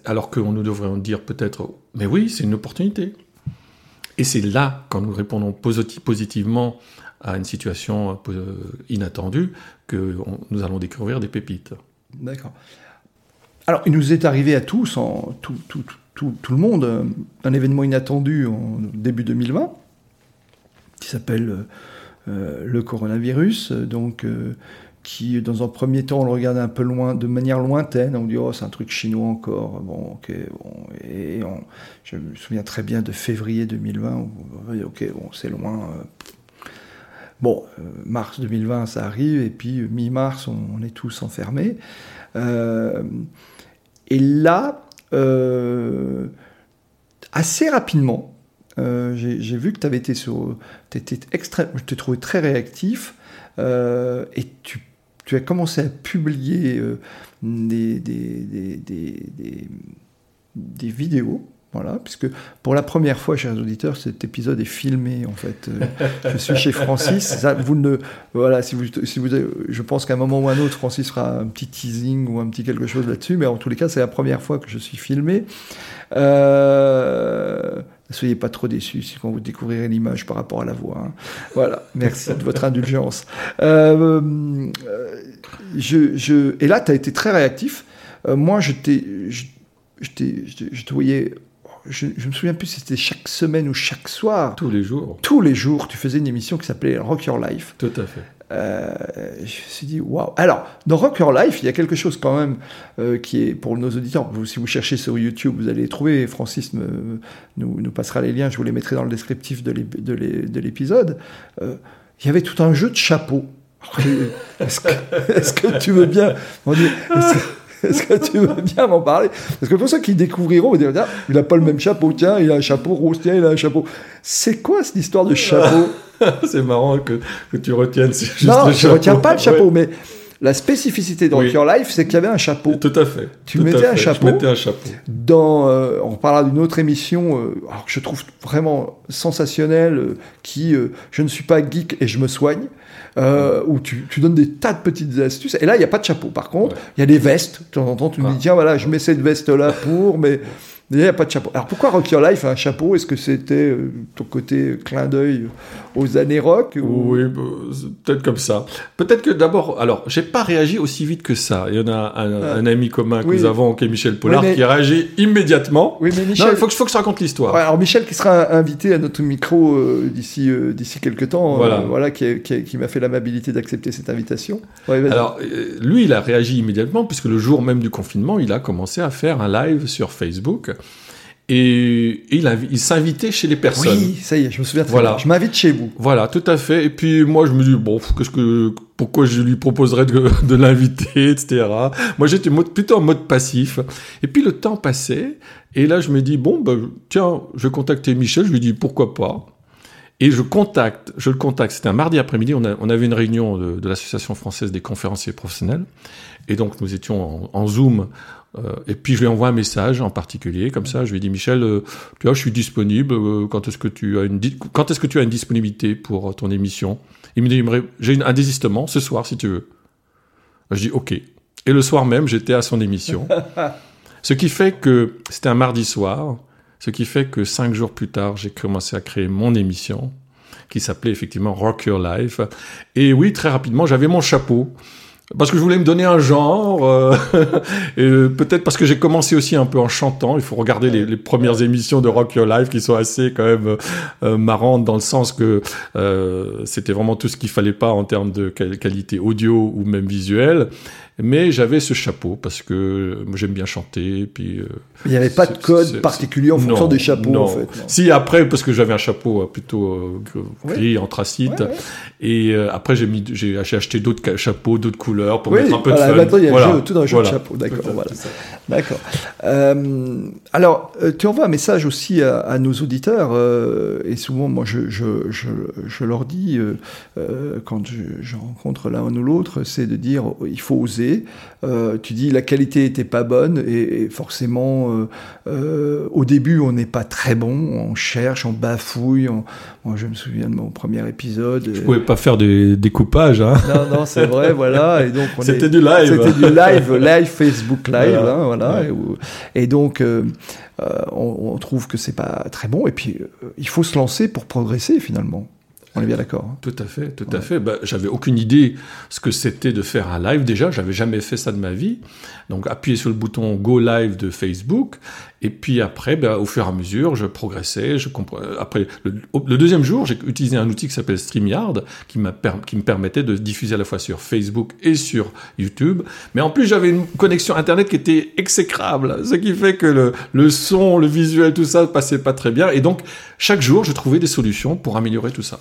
alors que nous devrions dire peut-être mais oui, c'est une opportunité. Et c'est là, quand nous répondons positivement à une situation euh, inattendue, que nous allons découvrir des pépites. D'accord. Alors, il nous est arrivé à tous, tout, le monde, euh, un événement inattendu en début 2020, qui s'appelle euh, le coronavirus, donc euh, qui, dans un premier temps, on le regarde un peu loin, de manière lointaine. On dit, oh, c'est un truc chinois encore. Bon, ok, bon. Et je me souviens très bien de février 2020, où, ok, bon, c'est loin. Euh. Bon, mars 2020, ça arrive, et puis mi-mars, on, est tous enfermés. et là, assez rapidement, euh, j'ai vu que tu avais été sur. Étais extrême, je t'ai trouvé très réactif euh, et tu, as commencé à publier euh, des, vidéos. Voilà, puisque pour la première fois, chers auditeurs, cet épisode est filmé en fait. je suis chez Francis. Vous ne, voilà, si vous, si vous, je pense qu'à un moment ou un autre, Francis fera un petit teasing ou un petit quelque chose là-dessus. Mais en tous les cas, c'est la première fois que je suis filmé. Euh, ne soyez pas trop déçus si quand vous découvrirez l'image par rapport à la voix. Hein. Voilà, merci de votre indulgence. Euh, euh, je, je, et là, tu as été très réactif. Euh, moi, je, je, je, je, te voyais je, je, me souviens plus si c'était chaque semaine ou chaque soir. Tous les jours. Tous les jours, tu faisais une émission qui s'appelait Rock Your Life. Tout à fait. Euh, je me suis dit, waouh. Alors, dans Rock Your Life, il y a quelque chose quand même euh, qui est pour nos auditeurs. si vous cherchez sur YouTube, vous allez trouver. Francis nous, nous, passera les liens. Je vous les mettrai dans le descriptif de l'épisode. Euh, il y avait tout un jeu de chapeaux. *laughs* Est-ce que, tu veux bien? Est-ce que tu veux bien m'en parler? Parce que pour ceux qui découvriront, vous dire, il n'a pas le même chapeau, tiens, il a un chapeau rose, tiens, il a un chapeau. C'est quoi cette histoire de chapeau? *laughs* C'est marrant que, que, tu retiennes juste non, je ne retiens pas le chapeau, mais la spécificité de Oui. Your Life, c'est qu'il y avait un chapeau. Tout à fait. Tu Tout à mettais un chapeau Je mettais un chapeau. Dans, euh, on parlera d'une autre émission, euh, alors que je trouve vraiment sensationnelle, euh, qui Je ne suis pas geek et je me soigne, euh, où tu, tu donnes des tas de petites astuces. Et là, il n'y a pas de chapeau. Par contre, il y a des vestes. De temps en temps, tu me Ah. dis Tiens, voilà, je mets cette veste-là pour, mais il n'y a pas de chapeau. Alors pourquoi Rock Your Life a un chapeau? Est-ce que c'était euh, ton côté clin d'œil aux années rock ou- Oui, bah, peut-être comme ça. Peut-être que d'abord, alors, j'ai pas réagi aussi vite que ça. Il y en a un, Ah. un ami commun que Oui. nous avons, qui est Michel Pollard, Oui, mais- qui a réagi immédiatement. Oui, mais Michel. il faut que, faut que je raconte l'histoire. Ouais, alors Michel qui sera invité à notre micro euh, d'ici euh, d'ici quelques temps, euh, Voilà. voilà, qui, m'a fait l'amabilité d'accepter cette invitation. Ouais. Alors, euh, lui, il a réagi immédiatement, puisque le jour même du confinement, il a commencé à faire un live sur Facebook. Et il, s'invitait chez les personnes. oui, ça y est, je me souviens très Voilà. bien. Je m'invite chez vous. Voilà, tout à fait. Et puis moi, je me dis bon, qu'est-ce que, pourquoi je lui proposerais de, *laughs* de l'inviter, etc. Moi, j'étais plutôt en mode passif. Et puis le temps passait, et là, je me dis bon, ben, tiens, je vais contacter Michel. Je lui dis pourquoi pas? Et je contacte, je le contacte. C'était un mardi après-midi. On, avait une réunion de, de l'association française des conférenciers professionnels, et donc nous étions en, en Zoom. Euh, et puis je lui envoie un message en particulier, comme ça. Je lui dis Michel, euh, tu vois, je suis disponible. euh, quand est-ce que tu as une quand est-ce que tu as une disponibilité pour ton émission? Il me dit, j'ai un désistement ce soir si tu veux. Je dis ok. Et le soir même, j'étais à son émission. *laughs* ce qui fait que c'était un mardi soir. Ce qui fait que cinq jours plus tard, j'ai commencé à créer mon émission qui s'appelait effectivement Rock Your Life. Et oui, très rapidement, j'avais mon chapeau. Parce que je voulais me donner un genre, euh, *laughs* peut-être parce que j'ai commencé aussi un peu en chantant. Il faut regarder les, premières émissions de Rock Your Life qui sont assez quand même euh, euh, marrantes dans le sens que euh, c'était vraiment tout ce qu'il fallait pas en termes de quali- qualité audio ou même visuelle. Mais j'avais ce chapeau parce que euh, j'aime bien chanter. Puis euh, Il n'y avait pas de code particulier en fonction non, des chapeaux, non. en fait. non. Si après, parce que j'avais un chapeau euh, plutôt euh, gris, anthracite, Ouais, ouais. et euh, après j'ai mis, j'ai j'ai acheté d'autres chapeaux, d'autres couleurs pour Oui, mettre un peu voilà, de fun. maintenant il y a Voilà. tout dans le jeu Voilà. de chapeau, d'accord. Voilà. D'accord. Euh, alors, euh, tu envoies un message aussi à, à nos auditeurs, euh, et souvent, moi, je, je, je, je leur dis, euh, quand je, je rencontre l'un ou l'autre, c'est de dire, oh, il faut oser. Tu dis, la qualité était pas bonne, et, et forcément, au début, on n'est pas très bon, on cherche, on bafouille. on- Moi, je me souviens de mon premier épisode. Je pouvais pas faire des découpages. Hein. Non, non, c'est vrai, voilà. *laughs* Est- C'était du live. c'était du live, live Facebook live, Voilà. hein, voilà. Ouais. Et, où- et donc, euh, euh, on, on trouve que c'est pas très bon. Et puis, euh, il faut se lancer pour progresser finalement. On est bien d'accord. hein. Tout à fait, tout à fait. Bah, j'avais aucune idée ce que c'était de faire un live. Déjà, j'avais jamais fait ça de ma vie. Donc, appuyer sur le bouton Go Live de Facebook. Et puis après, bah, au fur et à mesure, je progressais. Je compre- Après, le, deuxième jour, j'ai utilisé un outil qui s'appelle StreamYard, qui, m'a per- qui me permettait de diffuser à la fois sur Facebook et sur YouTube. Mais en plus, j'avais une connexion Internet qui était exécrable. Ce qui fait que le, le son, le visuel, tout ça passait pas très bien. Et donc, chaque jour, je trouvais des solutions pour améliorer tout ça.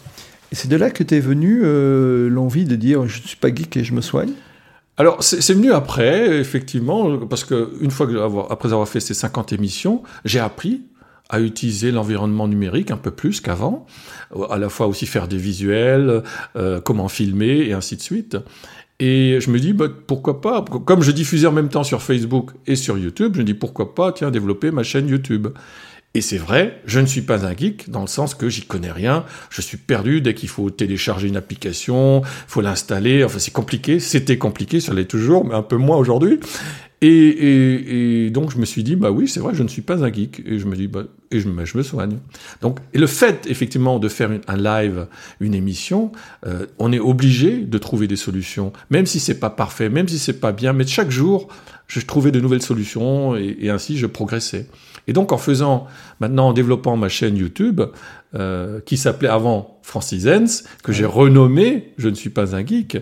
Et c'est de là que t'es venu euh, l'envie de dire je ne suis pas geek et je me soigne? Alors, c'est venu après, effectivement, parce que une fois que après avoir fait ces 50 émissions, j'ai appris à utiliser l'environnement numérique un peu plus qu'avant, à la fois aussi faire des visuels, euh, comment filmer et ainsi de suite. Et je me dis, bah, pourquoi pas, comme je diffusais en même temps sur Facebook et sur YouTube, je me dis, pourquoi pas, tiens, développer ma chaîne YouTube. Et c'est vrai, je ne suis pas un geek dans le sens que j'y connais rien. Je suis perdu dès qu'il faut télécharger une application, faut l'installer. Enfin, c'est compliqué. C'était compliqué, ça l'est toujours, mais un peu moins aujourd'hui. Et, et, et donc je me suis dit, bah oui, c'est vrai, je ne suis pas un geek. Et je me dis, bah, et je, me- soigne. Donc, et le fait effectivement de faire un live, une émission, euh, on est obligé de trouver des solutions, même si c'est pas parfait, même si c'est pas bien, mais chaque jour, je trouvais de nouvelles solutions et ainsi je progressais. Et donc en faisant, maintenant en développant ma chaîne YouTube, euh, qui s'appelait avant Francisens, que j'ai renommé Je ne suis pas un geek,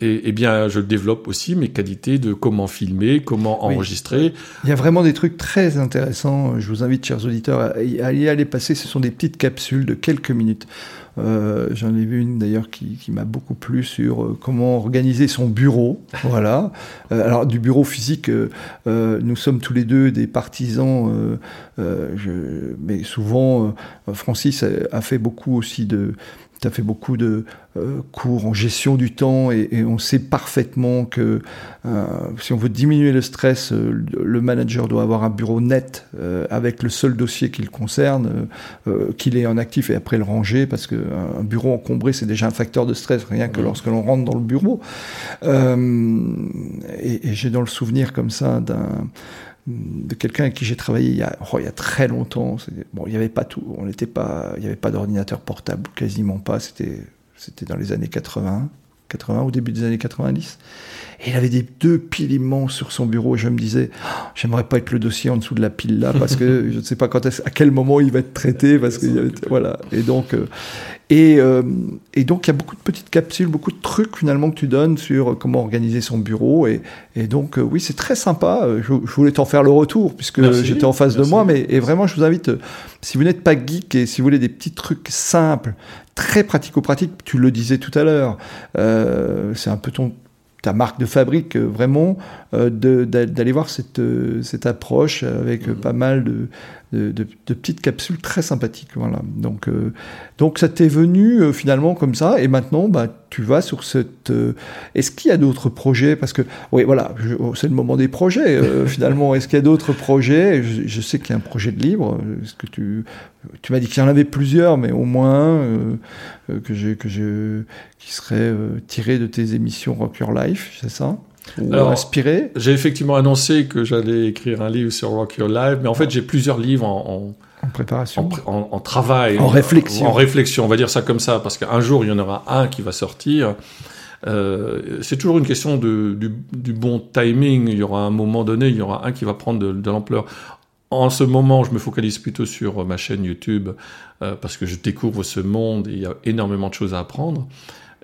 et, eh bien je développe aussi mes qualités de comment filmer, comment Oui. enregistrer. Il y a vraiment des trucs très intéressants. Je vous invite, chers auditeurs, à y aller passer. Ce sont des petites capsules de quelques minutes. Euh, J'en ai vu une d'ailleurs qui, qui m'a beaucoup plu sur euh, comment organiser son bureau. *laughs* voilà. Euh, alors du bureau physique, euh, nous sommes tous les deux des partisans, je, mais souvent Francis a, a, fait beaucoup aussi de tu as fait beaucoup de euh, cours en gestion du temps et, et on sait parfaitement que euh, si on veut diminuer le stress, euh, le manager doit avoir un bureau net avec le seul dossier qui le concerne, qu'il ait en actif et après le ranger parce qu'un bureau encombré c'est déjà un facteur de stress rien que lorsque l'on rentre dans le bureau. et, et j'ai dans le souvenir comme ça d'un de quelqu'un avec qui j'ai travaillé il y a, oh, très longtemps. Bon, il n'y avait pas tout, on n'était pas, il n'y avait pas d'ordinateur portable, quasiment pas. C'était, c'était dans les années 80, 80 au début des années 90. Et il avait des deux piles immenses sur son bureau. Et je me disais, oh, j'aimerais pas être le dossier en dessous de la pile là, parce que *laughs* je ne sais pas quand à quel moment il va être traité, parce voilà. Et donc, euh, et, euh, et, donc il y a beaucoup de petites capsules, beaucoup de trucs finalement que tu donnes sur comment organiser son bureau. Et, et donc euh, oui, c'est très sympa. Je, je voulais t'en faire le retour puisque j'étais en face merci. de moi, mais et vraiment je vous invite, si vous n'êtes pas geek et si vous voulez des petits trucs simples, très pratico-pratiques, tu le disais tout à l'heure, euh, c'est un peu ton ta marque de fabrique euh, vraiment euh, d'aller voir cette, cette approche avec mmh. pas mal de, de, de, de, petites capsules très sympathiques. Voilà. Donc, euh, donc ça t'est venu euh, finalement comme ça, et maintenant bah, tu vas sur cette. Euh, Est-ce qu'il y a d'autres projets? Parce que, oui, voilà, c'est le moment des projets *laughs* finalement. Est-ce qu'il y a d'autres projets? Je, je, sais qu'il y a un projet de livre. Est-ce que tu. Tu m'as dit qu'il y en avait plusieurs, mais au moins que j'ai que je qui serait tiré de tes émissions Rock Your Life, c'est ça? Alors, inspiré J'ai effectivement annoncé que j'allais écrire un livre sur Rock Your Life, mais en fait, j'ai plusieurs livres en, en, en préparation, en, en, en, travail, en réflexion. En réflexion, on va dire ça comme ça, parce qu'un jour, il y en aura un qui va sortir. Euh, c'est toujours une question de, du, du, bon timing. Il y aura un moment donné, il y aura un qui va prendre de, de l'ampleur. En ce moment, je me focalise plutôt sur ma chaîne YouTube euh, parce que je découvre ce monde et il y a énormément de choses à apprendre.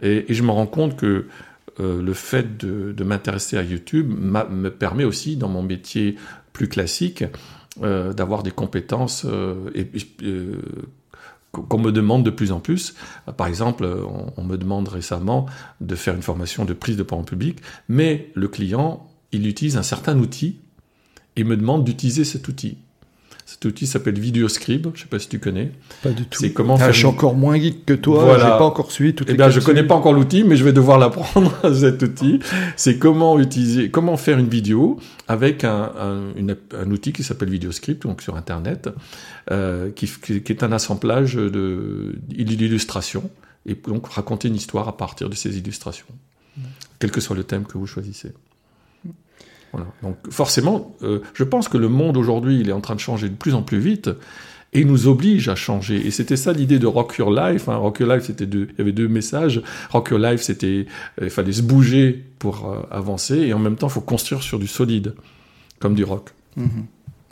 Et, et je me rends compte que euh, le fait de, m'intéresser à YouTube me permet aussi, dans mon métier plus classique, euh, d'avoir des compétences euh, qu'on me demande de plus en plus. Par exemple, on, on, me demande récemment de faire une formation de prise de parole public, mais le client, il utilise un certain outil et me demande d'utiliser cet outil. Cet outil s'appelle Videoscribe, je sais pas si tu connais. Pas du tout. C'est comment ah, faire Je suis encore moins geek que toi, voilà. j'ai pas encore suivi toutes eh les bien, je connais pas encore l'outil, mais je vais devoir l'apprendre, *laughs* cet outil. C'est comment utiliser, comment faire une vidéo avec un, un, une, un outil qui s'appelle Videoscript, donc sur Internet, euh, qui, qui, est un assemblage d'illustrations, et donc raconter une histoire à partir de ces illustrations, quel que soit le thème que vous choisissez. Voilà. Donc forcément, euh, je pense que le monde aujourd'hui, il est en train de changer de plus en plus vite et nous oblige à changer. Et c'était ça l'idée de Rock Your Life. Hein. Rock Your Life, c'était deux, il y avait deux messages. Rock Your Life, c'était, euh, il fallait se bouger pour euh, avancer et en même temps, il faut construire sur du solide, comme du rock. -hmm.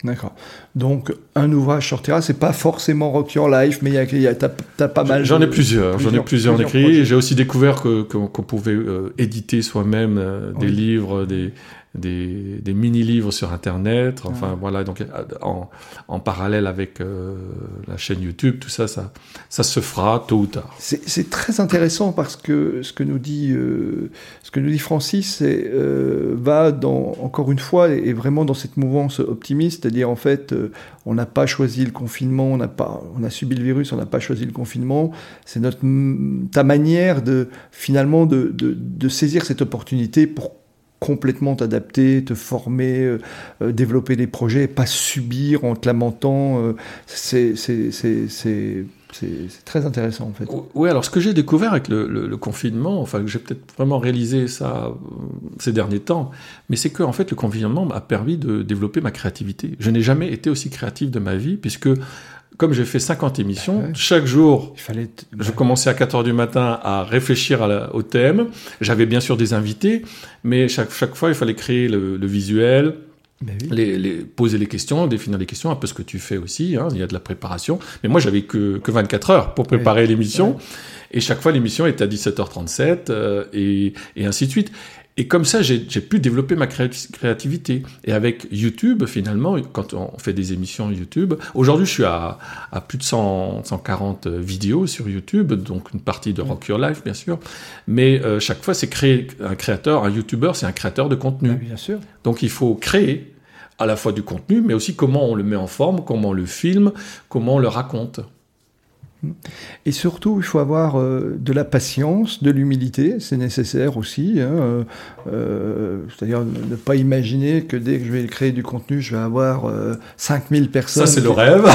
D'accord. Donc, un ouvrage sortira, c'est pas forcément Rock Your Life, mais il y a, t'as, as pas mal. J'en ai plusieurs, j'en ai plusieurs, plusieurs écrits. J'ai aussi découvert que, qu'on, qu pouvait euh, éditer soi-même euh, des oui. livres, des, des, des mini-livres sur Internet. Enfin, ouais. voilà. Donc, en, en, parallèle avec euh, la chaîne YouTube, tout ça, ça, ça se fera tôt ou tard. C'est, très intéressant parce que ce que nous dit, euh, ce que nous dit Francis, euh, va dans, encore une fois, et vraiment dans cette mouvance optimiste, c'est-à-dire en fait, euh, on n'a pas choisi le confinement, on n'a pas, on a subi le virus, on n'a pas choisi le confinement. C'est notre, ta manière de finalement de, de, de saisir cette opportunité pour complètement t'adapter, te former, euh, développer des projets, pas subir en te lamentant. Euh, c'est très intéressant en fait. Oui, alors ce que j'ai découvert avec le, le, confinement, enfin j'ai peut-être vraiment réalisé ça euh, ces derniers temps, mais c'est que en fait le confinement m'a permis de développer ma créativité. Je n'ai jamais été aussi créatif de ma vie puisque comme j'ai fait 50 émissions, ouais. chaque jour, fallait je commençais à 4 heures du matin à réfléchir à la, au thème. J'avais bien sûr des invités, mais chaque, chaque fois, il fallait créer le, le visuel, oui. les, les, poser les questions, définir les questions, un peu ce que tu fais aussi. Hein, il y a de la préparation. Mais moi, j'avais que, que 24 heures pour préparer oui. l'émission. Et chaque fois, l'émission était à 17h37 euh, et, et ainsi de suite. Et comme ça, j'ai pu développer ma créativité. Et avec YouTube, finalement, quand on fait des émissions YouTube, aujourd'hui, je suis à, à, plus de 100, 140 vidéos sur YouTube, donc une partie de Rock Your Life, bien sûr. Mais euh, chaque fois, c'est créer un créateur, un YouTuber, c'est un créateur de contenu. Ah, bien sûr. Donc, il faut créer à la fois du contenu, mais aussi comment on le met en forme, comment on le filme, comment on le raconte. Et surtout, il faut avoir euh, de la patience, de l'humilité, c'est nécessaire aussi. Hein, euh, euh, c'est-à-dire ne pas imaginer que dès que je vais créer du contenu, je vais avoir 5000 personnes. Ça, c'est le rêve.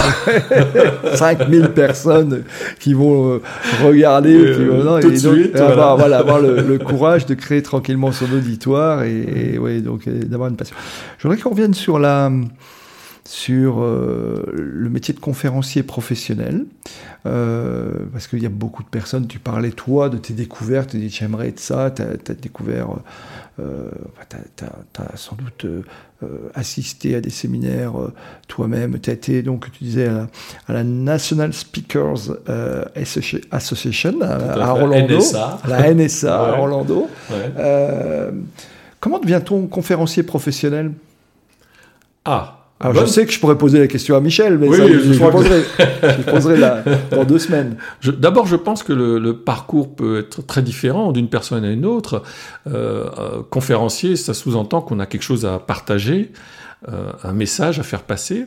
*laughs* 5000 personnes qui vont regarder et, donc, avoir, voilà. avoir le, *laughs* courage de créer tranquillement son auditoire et, et ouais, donc d'avoir une passion. Je voudrais qu'on revienne sur la sur euh, le métier de conférencier professionnel, euh, parce qu'il y a beaucoup de personnes, tu parlais toi de tes découvertes, tu dis j'aimerais être ça, tu as, découvert, euh, tu as, sans doute assisté à des séminaires toi-même, tu as été, donc tu disais, à la, National Speakers Association à, Orlando, la NSA à Orlando. comment devient-on conférencier professionnel? Ah alors, je sais que je pourrais poser la question à Michel, mais ça, je, *laughs* je, poserai, je poserai dans deux semaines. D'abord, je pense que le, le, parcours peut être très différent d'une personne à une autre. Euh, euh conférencier, ça sous-entend qu'on a quelque chose à partager, euh, un message à faire passer.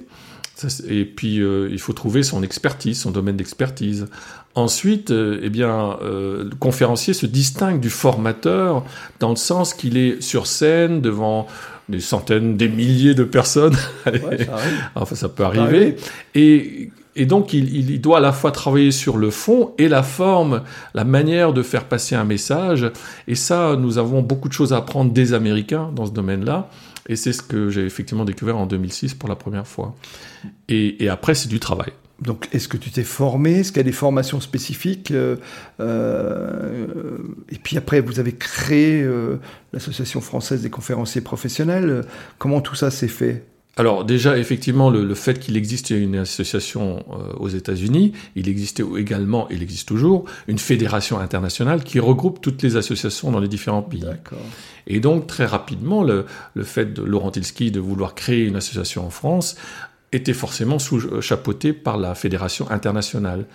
Et puis, il faut trouver son expertise, son domaine d'expertise. Ensuite, eh bien, euh, le conférencier se distingue du formateur dans le sens qu'il est sur scène devant des centaines, des milliers de personnes. *laughs* enfin, ça peut arriver. Et, et, donc, il, il, doit à la fois travailler sur le fond et la forme, la manière de faire passer un message. Et ça, nous avons beaucoup de choses à apprendre des Américains dans ce domaine-là. Et c'est ce que j'ai effectivement découvert en 2006 pour la première fois. Et, et après, c'est du travail. Donc, est-ce que tu t'es formé? Est-ce qu'il y a des formations spécifiques? Euh, euh, Et puis après, vous avez créé euh, l'Association française des conférenciers professionnels. Comment tout ça s'est fait? Alors déjà, effectivement, le, fait qu'il existe une association aux États-Unis, il existait également, il existe toujours, une fédération internationale qui regroupe toutes les associations dans les différents pays. Et donc très rapidement, le, le fait de Laurent Tilski de vouloir créer une association en France était forcément sous chapeauté par la fédération internationale.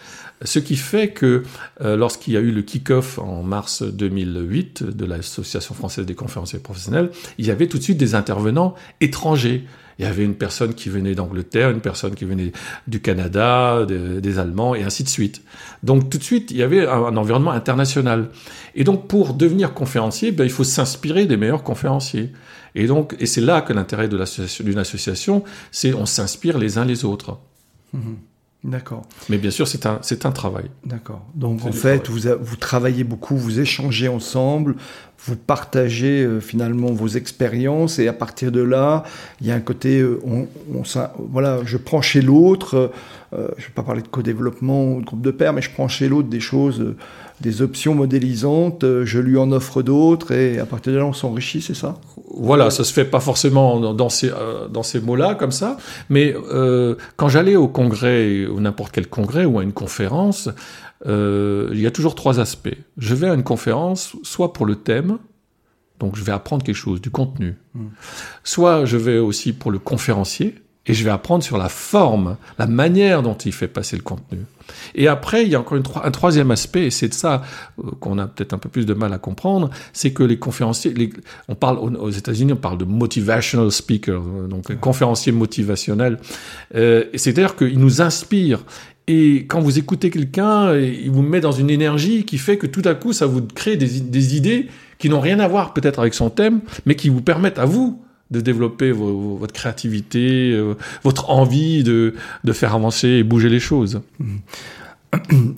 Ce qui fait que euh, lorsqu'il y a eu le kick-off en mars 2008 de l'Association française des conférenciers professionnels, il y avait tout de suite des intervenants étrangers. Il y avait une personne qui venait d'Angleterre, une personne qui venait du Canada, des Allemands, et ainsi de suite. Donc tout de suite, il y avait un, environnement international. Et donc pour devenir conférencier, ben, il faut s'inspirer des meilleurs conférenciers. Et donc, et c'est là que l'intérêt d'une association, c'est on s'inspire les uns les autres. Mhm. D'accord. Mais bien sûr, c'est un, c'est un travail. D'accord. Donc en fait, vous, vous travaillez beaucoup, vous échangez ensemble, vous partagez euh, finalement vos expériences et à partir de là, il y a un côté, euh, on, voilà, je prends chez l'autre, euh, je ne vais pas parler de co-développement ou de groupe de pairs, mais je prends chez l'autre des choses des options modélisantes, je lui en offre d'autres et à partir de là on s'enrichit, c'est ça? Voilà, ça se fait pas forcément dans ces, euh, dans ces mots-là comme ça, mais euh, quand j'allais au congrès, ou n'importe quel congrès ou à une conférence, il y a toujours trois aspects. Je vais à une conférence soit pour le thème, donc je vais apprendre quelque chose, du contenu, hmm. soit je vais aussi pour le conférencier, et je vais apprendre sur la forme, la manière dont il fait passer le contenu. Et après, il y a encore un troisième aspect, et c'est de ça euh, qu'on a peut-être un peu plus de mal à comprendre, c'est que les conférenciers, on parle aux États-Unis, on parle de motivational speakers, euh, donc conférenciers motivationnels. Euh, C'est-à-dire qu'ils nous inspirent. Et quand vous écoutez quelqu'un, il vous met dans une énergie qui fait que tout à coup, ça vous crée des, des idées qui n'ont rien à voir peut-être avec son thème, mais qui vous permettent à vous de développer votre créativité, euh, votre envie de, de, faire avancer et bouger les choses.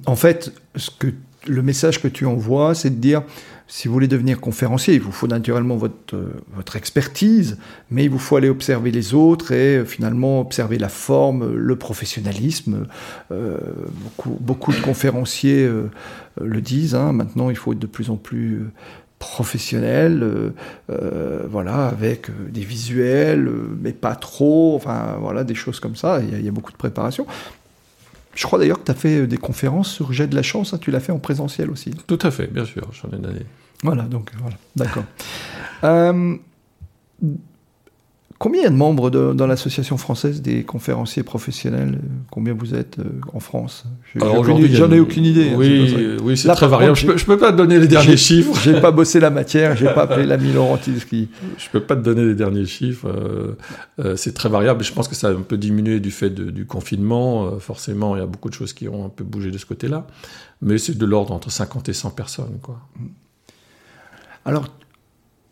En fait, ce que, le message que tu envoies, c'est de dire, si vous voulez devenir conférencier, il vous faut naturellement votre, euh, votre expertise, mais il vous faut aller observer les autres et euh, finalement observer la forme, le professionnalisme. beaucoup, de conférenciers le disent, hein. maintenant il faut être de plus en plus professionnel, euh, euh, voilà, avec euh, des visuels, mais pas trop, enfin voilà, des choses comme ça. Il y, a, beaucoup de préparation. Je crois d'ailleurs que tu as fait des conférences sur J'ai de la chance, hein, tu l'as fait en présentiel aussi. Tout à fait, bien sûr, j'en ai donné. Voilà, donc voilà, d'accord. Combien il y a de membres de, dans l'association française des conférenciers professionnels? Combien vous êtes euh, en France? J'en ai aucune idée. Hein, oui, oui, c'est très variable. Je peux, peux pas te donner les derniers chiffres. J'ai pas bossé la matière, j'ai pas appelé l'ami Laurentiski. Je peux pas te donner les derniers chiffres. Euh, euh, c'est très variable. Je pense que ça a un peu diminué du fait de, du confinement. Euh, forcément, il y a beaucoup de choses qui ont un peu bougé de ce côté-là. Mais c'est de l'ordre entre 50 et 100 personnes, quoi. Alors,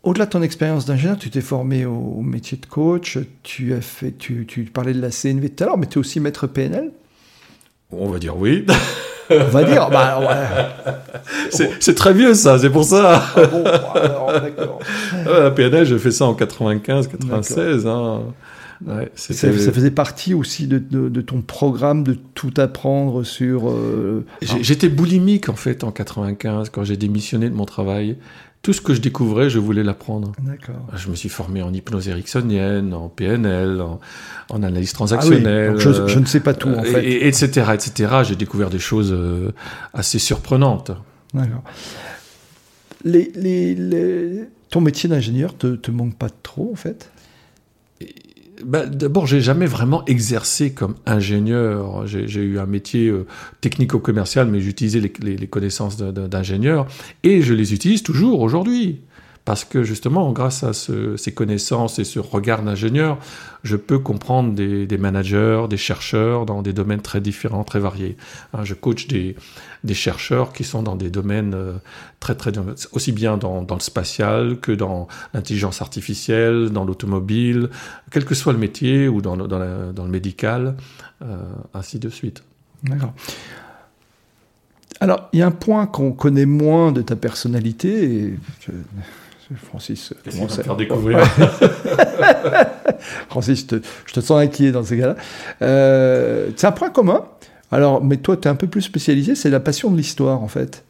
au-delà de ton expérience d'ingénieur, tu t'es formé au, métier de coach, tu as fait, tu, tu parlais de la CNV tout à l'heure, mais tu es aussi maître PNL On va dire oui. On va dire, bah, ouais. C'est très vieux ça, c'est pour ça. Ah bon, alors, d'accord. la PNL, j'ai fait ça en 95, 96. Hein. Ouais, ça, ça, faisait partie aussi de, de, de, ton programme de tout apprendre sur. Euh... J'étais boulimique en fait en 95 quand j'ai démissionné de mon travail tout ce que je découvrais, je voulais l'apprendre. Je me suis formé en hypnose ericksonienne, en PNL, en, analyse transactionnelle. Ah oui, je, ne sais pas tout, en fait. Et, etc., etc. J'ai découvert des choses euh, assez surprenantes. D'accord. Les, les, Ton métier d'ingénieur te, te manque pas trop, en fait? Bah, D'abord, j'ai jamais vraiment exercé comme ingénieur. J'ai eu un métier euh, technico-commercial, mais j'utilisais les, les, connaissances d'ingénieur et je les utilise toujours aujourd'hui. Parce que justement, grâce à ce, ces connaissances et ce regard d'ingénieur, je peux comprendre des, managers, des chercheurs dans des domaines très différents, très variés. Hein, je coach des, chercheurs qui sont dans des domaines euh, très, très, aussi bien dans, le spatial que dans l'intelligence artificielle, dans l'automobile, quel que soit le métier ou dans, le médical, euh, ainsi de suite. D'accord. Alors, il y a un point qu'on connaît moins de ta personnalité, Francis commence à faire découvrir. *laughs* Francis, je te, sens inquiet dans ces cas-là. Euh, c'est un point commun. Alors, mais toi, tu es un peu plus spécialisé, c'est la passion de l'histoire, en fait.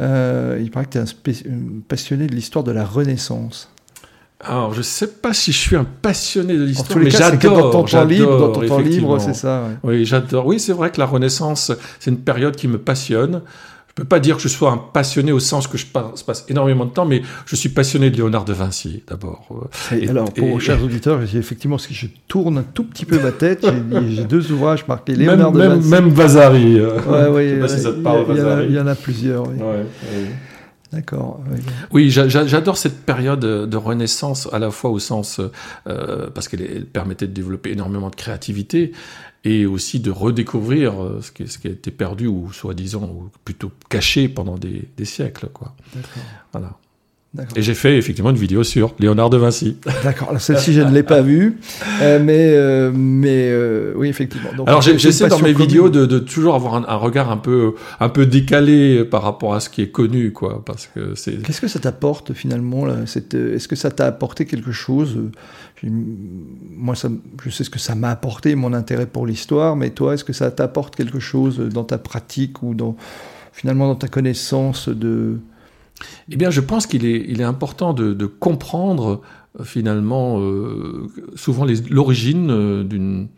Euh, il paraît que tu es un passionné de l'histoire de la Renaissance. Alors, je ne sais pas si je suis un passionné de l'histoire, mais j'adore. Dans ton temps libre, dans ton temps libre, c'est ça. Oui, j'adore. Oui, c'est vrai que la Renaissance, c'est une période qui me passionne. Je peux pas dire que je sois un passionné au sens que je passe énormément de temps, mais je suis passionné de Léonard de Vinci, d'abord. Et, alors, pour vos chers auditeurs, effectivement, si je tourne un tout petit peu ma tête, j'ai deux ouvrages marqués Léonard de Vinci. Même Vasari. Ouais, ouais, si ça te parle, Vasari. Il y, en a plusieurs. Oui. D'accord. Oui, j'adore cette période de renaissance, à la fois au sens, euh, parce qu'elle permettait de développer énormément de créativité, et aussi de redécouvrir euh, ce qui, ce qui a été perdu ou soi-disant ou plutôt caché pendant des, des siècles quoi. Voilà. Et j'ai fait effectivement une vidéo sur Léonard de Vinci. D'accord. Celle-ci, je ne l'ai pas vue, euh, mais euh, mais euh, oui, effectivement. Donc, Alors j'essaie dans mes vidéos de, de, toujours avoir un, un, regard un peu un peu décalé par rapport à ce qui est connu, quoi, parce que c'est. Qu'est-ce que ça t'apporte finalement là Est-ce que ça t'a apporté quelque chose? Moi, ça, je sais ce que ça m'a apporté, mon intérêt pour l'histoire, mais toi, est-ce que ça t'apporte quelque chose dans ta pratique ou dans finalement dans ta connaissance de eh bien, je pense qu'il est, il est important de, de comprendre euh, finalement euh, souvent l'origine euh, d'une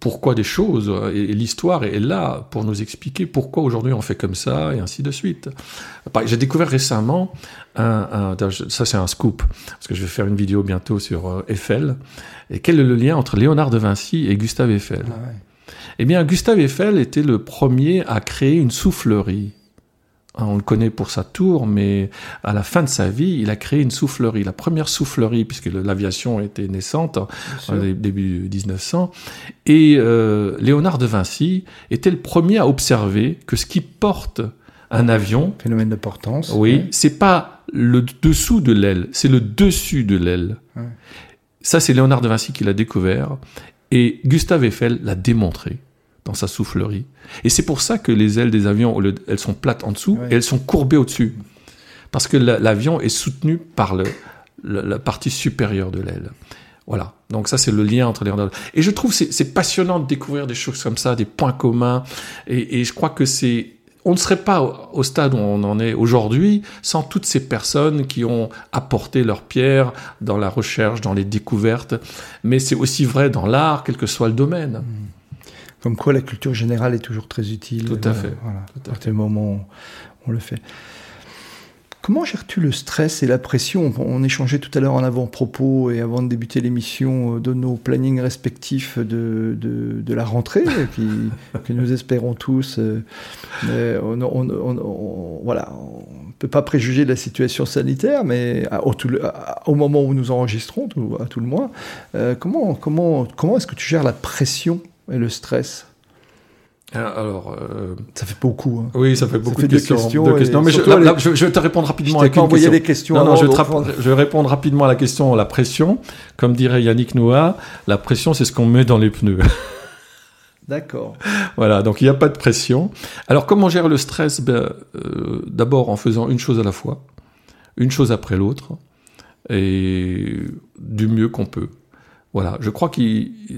pourquoi des choses et, l'histoire est là pour nous expliquer pourquoi aujourd'hui on fait comme ça et ainsi de suite. J'ai découvert récemment un, un ça c'est un scoop parce que je vais faire une vidéo bientôt sur Eiffel et quel est le lien entre Léonard de Vinci et Gustave Eiffel? Ah ouais. Eh bien, Gustave Eiffel était le premier à créer une soufflerie on le connaît pour sa tour, mais à la fin de sa vie, il a créé une soufflerie, la première soufflerie, puisque l'aviation était naissante au début 1900. Et euh, Léonard de Vinci était le premier à observer que ce qui porte un avion, phénomène de portance, oui, ouais. c'est pas le dessous de l'aile, c'est le dessus de l'aile. Ouais. Ça, c'est Léonard de Vinci qui l'a découvert, et Gustave Eiffel l'a démontré dans sa soufflerie. Et c'est pour ça que les ailes des avions, elles sont plates en dessous ouais. et elles sont courbées au-dessus. Parce que l'avion est soutenu par le, la partie supérieure de l'aile. Voilà. Donc ça, c'est le lien entre les Et je trouve c'est passionnant de découvrir des choses comme ça, des points communs. Et, et je crois que c'est on ne serait pas au stade où on en est aujourd'hui sans toutes ces personnes qui ont apporté leur pierre dans la recherche, dans les découvertes. Mais c'est aussi vrai dans l'art, quel que soit le domaine. Mmh. Comme quoi la culture générale est toujours très utile. Tout à fait. Voilà, Tout à à partir du moment où on le fait. Comment gères-tu le stress et la pression? On échangeait tout à l'heure en avant-propos et avant de débuter l'émission euh, de nos plannings respectifs de, de, de la rentrée, qui, *laughs* que nous espérons tous. euh, mais on, on- on- on- voilà, on ne peut pas préjuger de la situation sanitaire, mais à- au, tout le- à- au moment où nous enregistrons, tout- à tout le moins, euh, comment, comment, comment est-ce que tu gères la pression? Et le stress Alors, euh, Ça fait beaucoup. Hein. oui, ça fait beaucoup fait de questions. questions de et questions. Mais je, là, là, je- je vais te répondre Je rapidement t'ai pas une envoyé question. les questions. Non, non, je, vais rapp- je vais répondre rapidement à la question, la pression. Comme dirait Yannick Noah, la pression, c'est ce qu'on met dans les pneus. *laughs* D'accord. voilà, donc il n'y a pas de pression. Alors, comment gérer le stress? Ben, euh, D'abord en faisant une chose à la fois, une chose après l'autre, et du mieux qu'on peut. Voilà, je crois que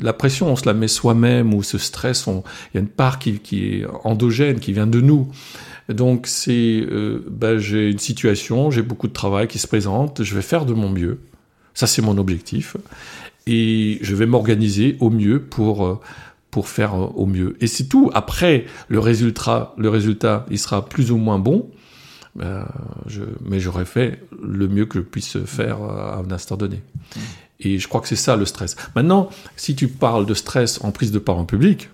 la pression, on se la met soi-même, ou ce stress, on- il y a une part qui, est endogène, qui vient de nous. Donc, c'est, euh, ben, j'ai une situation, j'ai beaucoup de travail qui se présente, je vais faire de mon mieux. Ça, c'est mon objectif. Et je vais m'organiser au mieux pour, euh, pour faire euh, au mieux. Et c'est tout. Après, le résultat, le résultat, il sera plus ou moins bon. Ben, mais j'aurais fait le mieux que je puisse faire à un instant donné. Et je crois que c'est ça le stress. Maintenant, si tu parles de stress en prise de parole en public,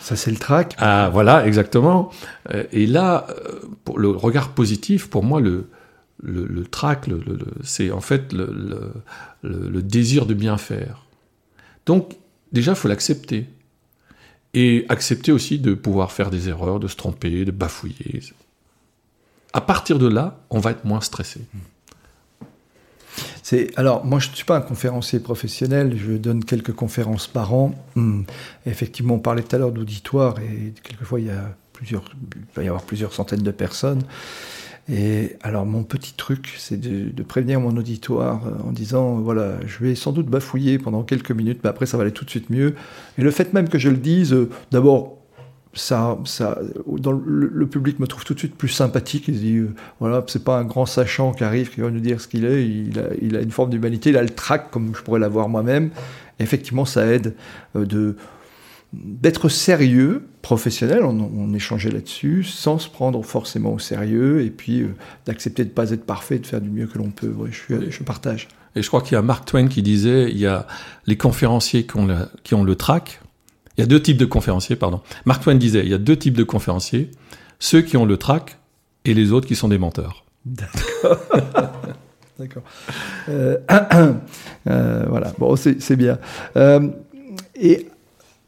Ça, c'est le trac. ah, voilà, exactement. Euh, Et là, euh, pour le regard positif, pour moi, le, le, le trac, le- c'est en fait le, désir de bien faire. Donc, déjà, il faut l'accepter. Et accepter aussi de pouvoir faire des erreurs, de se tromper, de bafouiller. À partir de là, on va être moins stressé. Alors moi je ne suis pas un conférencier professionnel, je donne quelques conférences par an. Hum. Effectivement, on parlait tout à l'heure d'auditoire et quelquefois il y a plusieurs, il va y avoir plusieurs centaines de personnes. Et alors mon petit truc, c'est de, de prévenir mon auditoire euh, en disant voilà, je vais sans doute bafouiller pendant quelques minutes, mais après ça va aller tout de suite mieux. Et le fait même que je le dise, euh, d'abord ça, ça, dans le, le public me trouve tout de suite plus sympathique. Il se dit, euh, voilà, c'est pas un grand sachant qui arrive, qui va nous dire ce qu'il est. Il a, il a une forme d'humanité, il a le trac comme je pourrais l'avoir moi-même. Effectivement, ça aide euh, de d'être sérieux, professionnel, on, on échangeait là-dessus, sans se prendre forcément au sérieux, et puis euh, d'accepter de ne pas être parfait, de faire du mieux que l'on peut. Ouais, je, suis, je partage. Et je crois qu'il y a Mark Twain qui disait, il y a les conférenciers qui ont qui ont le trac, il y a deux types de conférenciers, pardon. Mark Twain disait, il y a deux types de conférenciers, ceux qui ont le trac et les autres qui sont des menteurs. D'accord. *laughs* D'accord. Euh, *clears throat* euh, voilà, bon, c'est bien. Euh, et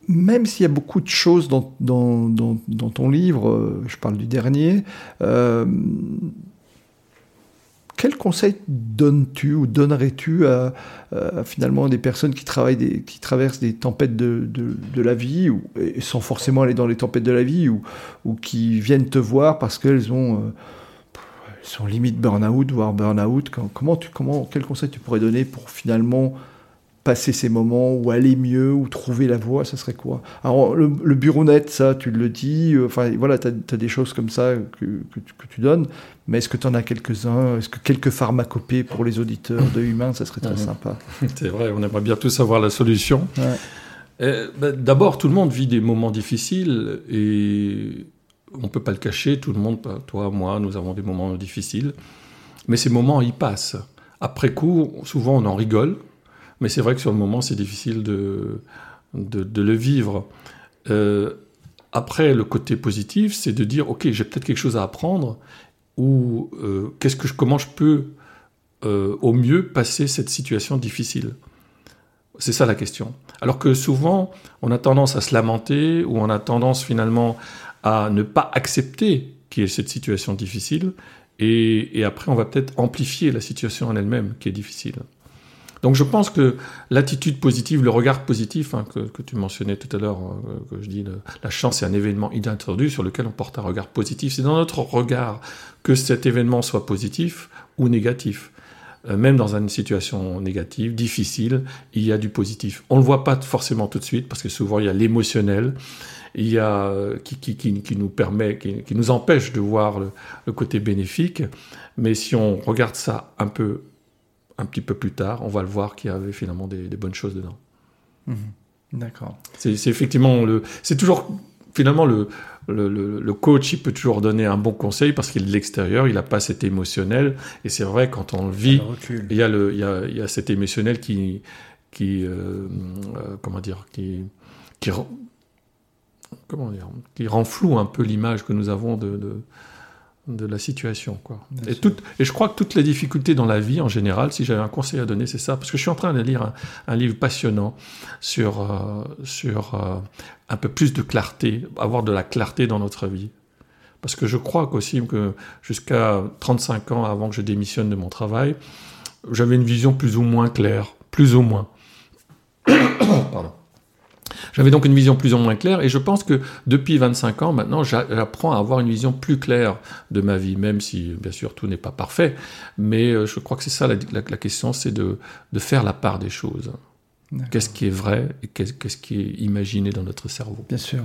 même s'il y a beaucoup de choses dans, dans, ton livre, je parle du dernier, quel conseil donnes-tu ou donnerais-tu à, à, finalement des personnes qui traversent des tempêtes de, de, la vie, ou, sans forcément aller dans les tempêtes de la vie, ou, ou qui viennent te voir parce qu'elles ont, euh, sont limite burn-out, voire burn-out? Comment comment, quel conseil tu pourrais donner pour finalement passer ces moments ou aller mieux ou trouver la voie, ça serait quoi? Alors le, le, bureau net, ça, tu le dis, euh, enfin voilà, tu as, as, des choses comme ça que, que, tu, que tu donnes, mais est-ce que tu en as quelques-uns? Est-ce que quelques pharmacopées pour les auditeurs de Humains, ça serait très sympa? *laughs* C'est vrai, on aimerait bien tous avoir la solution. Ouais. Ben, D'abord, tout le monde vit des moments difficiles et on ne peut pas le cacher, tout le monde, toi, moi, nous avons des moments difficiles, mais ces moments, ils passent. Après coup, souvent on en rigole, mais c'est vrai que sur le moment, c'est difficile de, de, le vivre. Euh, après, le côté positif, c'est de dire, OK, j'ai peut-être quelque chose à apprendre, ou euh, qu'est-ce que je, comment je peux euh, au mieux passer cette situation difficile? C'est ça la question. Alors que souvent, on a tendance à se lamenter, ou on a tendance finalement à ne pas accepter qu'il y ait cette situation difficile, et après, on va peut-être amplifier la situation en elle-même qui est difficile. Donc je pense que l'attitude positive, le regard positif hein, que, tu mentionnais tout à l'heure, euh, que je dis, la chance est un événement inattendu sur lequel on porte un regard positif. C'est dans notre regard que cet événement soit positif ou négatif. Euh, même dans une situation négative, difficile, il y a du positif. On ne le voit pas forcément tout de suite parce que souvent il y a l'émotionnel, qui, nous empêche de voir le côté bénéfique. Mais si on regarde ça un peu un petit peu plus tard, on va le voir qu'il y avait finalement des, des bonnes choses dedans. Mmh. D'accord. C'est c'est effectivement le. C'est toujours finalement le, le, le- le coach. Il peut toujours donner un bon conseil parce qu'il est de l'extérieur. Il n'a pas cet émotionnel. Et c'est vrai quand on le vit, il y a le, il y a, il y a cet émotionnel qui, qui, euh, euh, comment dire, qui, qui comment dire, qui rend flou un peu l'image que nous avons de, de, de la situation, quoi. Et, je crois que toutes les difficultés dans la vie, en général, si j'avais un conseil à donner, c'est ça, parce que je suis en train de lire un, un livre passionnant sur, euh, sur euh, un peu plus de clarté, avoir de la clarté dans notre vie. Parce que je crois qu'aussi que jusqu'à 35 ans avant que je démissionne de mon travail, j'avais une vision plus ou moins claire, plus ou moins. *coughs* Pardon. J'avais donc une vision plus ou moins claire et je pense que depuis 25 ans maintenant, j'a- j'apprends à avoir une vision plus claire de ma vie, même si bien sûr tout n'est pas parfait. Mais euh, je crois que c'est ça la, la- la question, c'est de, de faire la part des choses. Qu'est-ce qui est vrai et qu'est- qu'est-ce qui est imaginé dans notre cerveau? Bien sûr.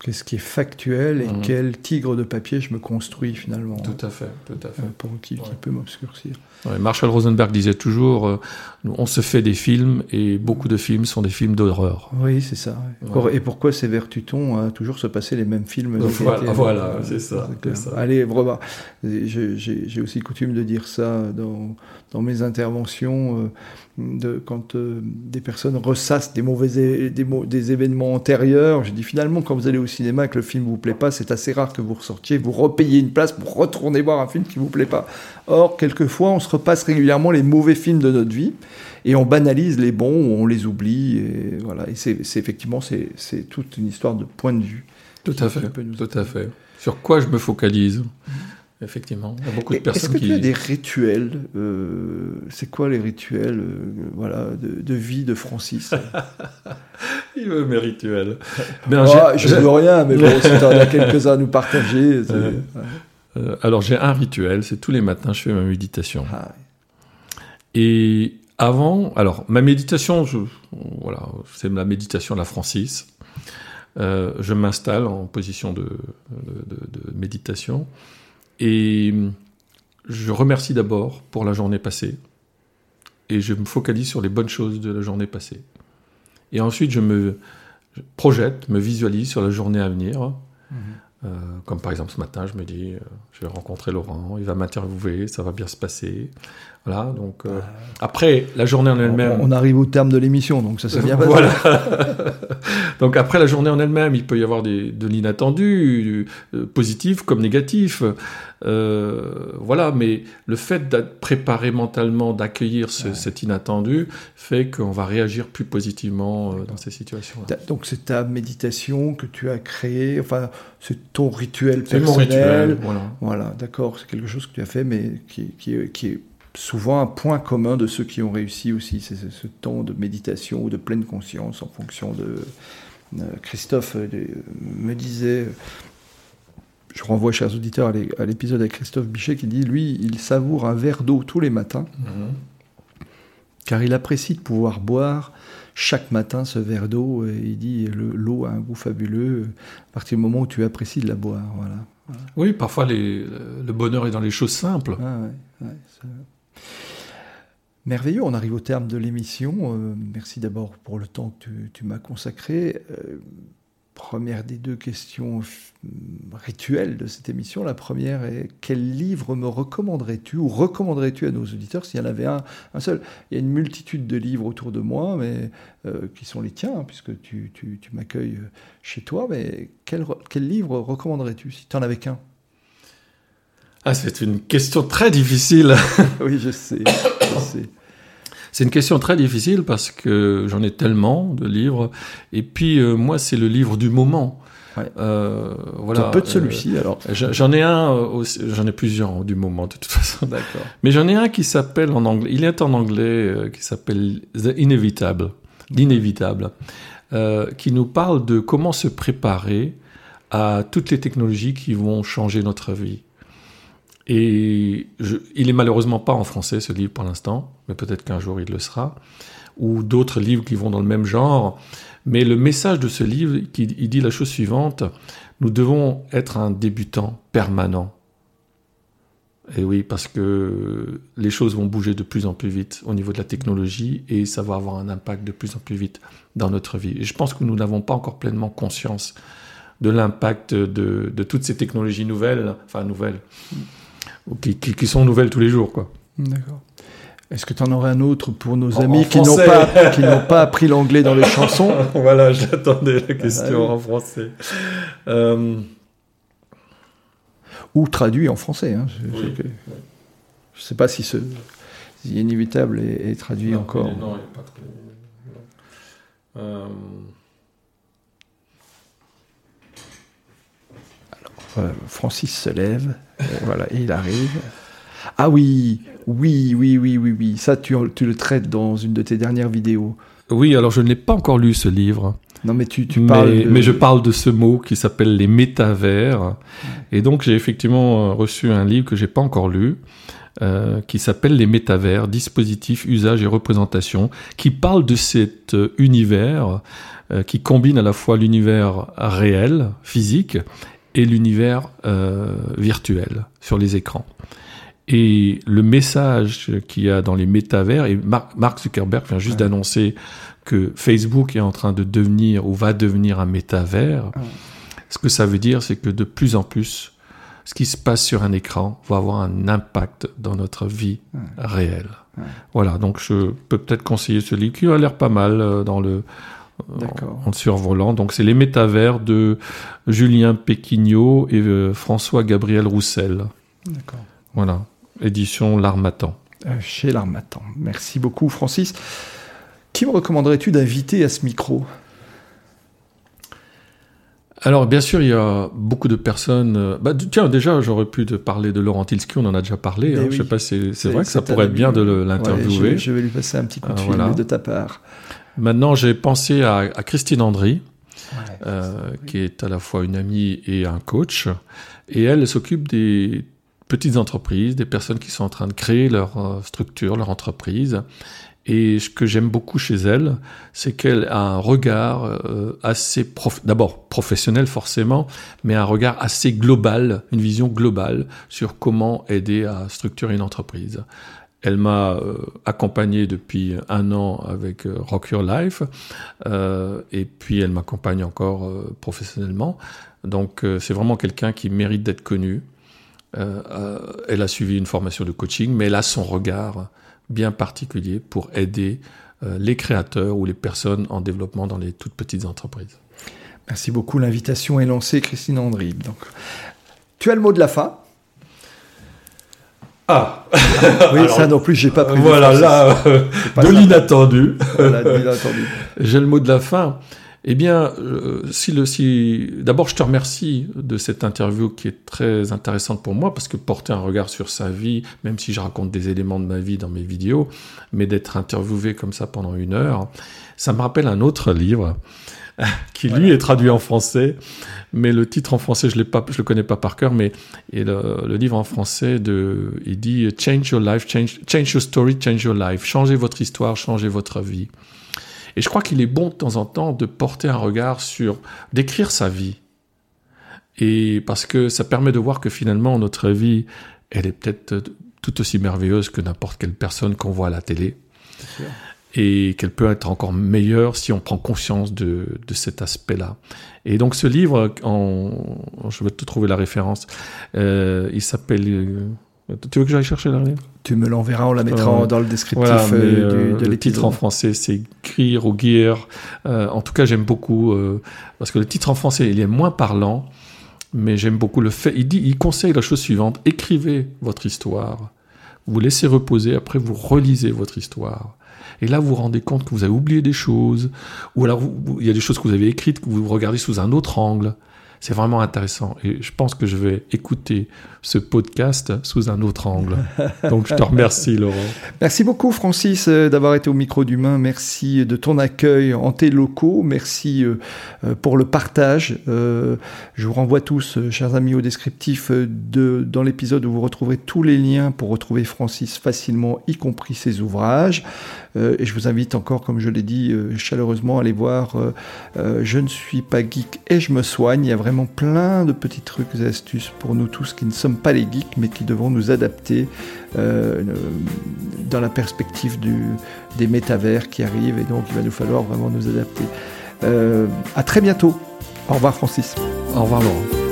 Qu'est-ce qui est factuel et Mhm. quel tigre de papier je me construis finalement Tout à fait, tout à fait. euh, pour, qui, qui peut m'obscurcir. Ouais, Marshall Rosenberg disait toujours, euh, on se fait des films et beaucoup de films sont des films d'horreur. Oui, c'est ça. ouais. Et pourquoi ces vertutons à toujours se passer les mêmes films Voilà, euh, voilà, c'est ça. Allez, vraiment. J'ai aussi coutume de dire ça dans, dans mes interventions, euh, de, quand euh, des personnes ressassent des mauvais des événements antérieurs. Je dis finalement, quand vous allez au cinéma et que le film vous plaît pas, c'est assez rare que vous ressortiez, vous repayez une place pour retourner voir un film qui vous plaît pas. Or, quelquefois, on se repasse régulièrement les mauvais films de notre vie et on banalise les bons ou on les oublie. Et voilà. Et c'est effectivement, c'est toute une histoire de point de vue. Tout à fait, nous tout à fait. Sur quoi je me focalise? Effectivement, il y a beaucoup de Et Est-ce personnes que qui... tu as des rituels euh, C'est quoi les rituels euh, voilà, de, de vie de Francis? *laughs* Il veut mes rituels. Ben, Ah, j'ai- Je ne veux rien, mais bon, si tu en as *laughs* quelques-uns à nous partager. Euh, alors j'ai un rituel, c'est tous les matins je fais ma méditation. Ah, Et avant, alors ma méditation, je, voilà, c'est la méditation de la Francis. Euh, je m'installe en position de, de- de- de méditation et je remercie d'abord pour la journée passée et je me focalise sur les bonnes choses de la journée passée. Et ensuite je me je projette, me visualise sur la journée à venir. Mhm. Euh, comme par exemple ce matin, je me dis, euh, je vais rencontrer Laurent, il va m'interviewer, ça va bien se passer. Voilà, donc euh, après la journée en elle-même. on, on arrive au terme de l'émission, donc ça s'est bien passé. Voilà. *laughs* Donc après la journée en elle-même, il peut y avoir des, de l'inattendu, du- euh, positif comme négatif. Euh, voilà, mais le fait d'être préparé mentalement, d'accueillir ce- Ouais. cet inattendu, fait qu'on va réagir plus positivement euh, dans ces situations-là. Donc c'est ta méditation que tu as créée, enfin c'est ton rituel C'est personnel. mon rituel. Voilà. Voilà, d'accord, c'est quelque chose que tu as fait, mais qui, qui qui est souvent un point commun de ceux qui ont réussi aussi, c'est ce, ce temps de méditation ou de pleine conscience en fonction de... euh, Christophe euh, me disait, je renvoie chers auditeurs à l'é- à l'épisode avec Christophe Bichet qui dit, lui, il savoure un verre d'eau tous les matins, Mhm. car il apprécie de pouvoir boire chaque matin ce verre d'eau, et il dit, le- l'eau a un goût fabuleux à partir du moment où tu apprécies de la boire, voilà. Oui, parfois les- le bonheur est dans les choses simples. Ah ouais, ouais, c'est- Merveilleux, on arrive au terme de l'émission. Euh, merci d'abord pour le temps que tu, tu m'as consacré. Euh, première des deux questions f- rituelles de cette émission. La première est quel livre me recommanderais-tu ou recommanderais-tu à nos auditeurs s'il y en avait un, un seul? Il y a une multitude de livres autour de moi, mais euh, qui sont les tiens, hein, puisque tu, tu- tu m'accueilles chez toi. Mais quel livre recommanderais-tu si tu en avais qu'un? Ah, c'est une question très difficile. *laughs* Oui, je sais. C'est une question très difficile parce que j'en ai tellement de livres. Et puis, euh, moi, c'est le livre du moment. Ouais. Euh, voilà. un peu de celui-ci alors. Euh, j'en- J'en ai un, euh, aussi- j'en ai plusieurs du moment de toute façon. D'accord. Mais j'en ai un qui s'appelle en anglais, il est en anglais, euh, qui s'appelle The Inevitable, l'inévitable, euh, qui nous parle de comment se préparer à toutes les technologies qui vont changer notre vie. Et il est malheureusement pas en français ce livre pour l'instant, mais peut-être qu'un jour il le sera, ou d'autres livres qui vont dans le même genre. Mais le message de ce livre, il dit la chose suivante nous devons être un débutant permanent Et oui, parce que les choses vont bouger de plus en plus vite au niveau de la technologie et ça va avoir un impact de plus en plus vite dans notre vie. Et je pense que nous n'avons pas encore pleinement conscience de l'impact de, toutes ces technologies nouvelles, enfin nouvelles, qui, qui, qui sont nouvelles tous les jours. quoi. D'accord. Est-ce que tu en aurais un autre pour nos amis qui n'ont pas, qui n'ont pas appris l'anglais dans les *laughs* chansons? Voilà, j'attendais la question ah en français. Euh... Ou traduit en français. Hein. Je ne sais pas si ce inévitable est, est traduit non, encore. Non, il n'est pas traduit. Euh... Alors, euh, Francis se lève, voilà, et il arrive. Ah oui, oui, oui, oui, oui, oui. Ça, tu, tu, le traites dans une de tes dernières vidéos. Oui, alors je ne l'ai pas encore lu ce livre. Non, mais tu, tu parles. Mais, de... mais, je parle de ce mot qui s'appelle les métavers. Et donc j'ai effectivement reçu un livre que j'ai pas encore lu. Euh, qui s'appelle Les métavers, dispositifs, usages et représentations, qui parle de cet univers euh, qui combine à la fois l'univers réel, physique, et l'univers euh, virtuel sur les écrans. Et le message qu'il y a dans les métavers, et Mark Zuckerberg vient juste ouais. d'annoncer que Facebook est en train de devenir ou va devenir un métavers. Ouais. Ce que ça veut dire, c'est que de plus en plus, ce qui se passe sur un écran va avoir un impact dans notre vie ouais. réelle. Voilà, donc je peux peut-être conseiller ce livre qui a l'air pas mal euh, dans le en, survolant. Donc c'est les métavers de Julien Péquignot et euh, François Gabriel Roussel. D'accord. Voilà édition L'Armatan. Euh, chez L'Armatan. Merci beaucoup, Francis. Qui me recommanderais-tu d'inviter à ce micro? Alors, bien sûr, il y a beaucoup de personnes. Bah, tiens, déjà, j'aurais pu te parler de Laurent Tilsky, on en a déjà parlé. Hein, oui. Je sais pas, c'est vrai que ça pourrait être bien de l'interviewer. Ouais, je, je, vais lui passer un petit coup de fil voilà. de ta part. Maintenant, j'ai pensé à, à, Christine Andry, ouais, euh, oui. qui est à la fois une amie et un coach. Et elle, elle s'occupe des petites entreprises, des personnes qui sont en train de créer leur euh, structure, leur entreprise. Et ce que j'aime beaucoup chez elle, c'est qu'elle a un regard euh, assez, prof... d'abord professionnel forcément, mais un regard assez global, une vision globale sur comment aider à structurer une entreprise. Elle m'a euh, accompagné depuis un an avec euh, Rock Your Life, euh, et puis elle m'accompagne encore professionnellement. Donc c'est vraiment quelqu'un qui mérite d'être connu. elle a suivi une formation de coaching, mais elle a son regard bien particulier pour aider les créateurs ou les personnes en développement dans les toutes petites entreprises. Merci beaucoup. L'invitation est lancée, Christine Andry. Tu as le mot de la fin. Ah Oui, Alors, ça non plus, j'ai pas pris. Voilà, là, euh, de l'inattendu. Voilà, de l'inattendu. *laughs* j'ai le mot de la fin. Eh bien, euh, si le si d'abord je te remercie de cette interview qui est très intéressante pour moi parce que porter un regard sur sa vie, même si je raconte des éléments de ma vie dans mes vidéos, mais d'être interviewé comme ça pendant une heure, ça me rappelle un autre livre *laughs* qui lui est traduit en français, mais le titre en français je je le connais pas par cœur, mais et le, livre en français de, il dit change your life, change, change your story, change your life, changez votre histoire, changez votre vie. Et je crois qu'il est bon de temps en temps de porter un regard sur, d'écrire sa vie. Et parce que ça permet de voir que finalement notre vie, elle est peut-être tout aussi merveilleuse que n'importe quelle personne qu'on voit à la télé. Et qu'elle peut être encore meilleure si on prend conscience de, de cet aspect-là. Et donc ce livre, en, je vais te trouver la référence, euh, il s'appelle... Euh, tu veux que j'aille chercher la Tu me l'enverras, on la mettra euh, dans le descriptif voilà, euh, du, de Le titre en français, c'est Grir ou Gear. Euh, en tout cas, j'aime beaucoup, euh, parce que le titre en français, il est moins parlant, mais j'aime beaucoup le fait. Il, dit, il conseille la chose suivante écrivez votre histoire, vous laissez reposer, après vous relisez votre histoire. Et là, vous vous rendez compte que vous avez oublié des choses, ou alors vous, il y a des choses que vous avez écrites que vous regardez sous un autre angle. C'est vraiment intéressant. Et je pense que je vais écouter ce podcast sous un autre angle. *laughs* Donc je te remercie, Laurent. Merci beaucoup, Francis, euh, d'avoir été au micro d'Humain. Merci de ton accueil en tes locaux. Merci euh, pour le partage. Euh, je vous renvoie tous, chers amis, au descriptif de, dans l'épisode où vous retrouverez tous les liens pour retrouver Francis facilement, y compris ses ouvrages. Et je vous invite encore, comme je l'ai dit chaleureusement, à aller voir Je ne suis pas geek et je me soigne. Il y a vraiment plein de petits trucs et astuces pour nous tous qui ne sommes pas les geeks, mais qui devront nous adapter euh, dans la perspective des métavers qui arrivent, et donc il va nous falloir vraiment nous adapter. Euh, à très bientôt. Au revoir Francis. Au revoir Laurent.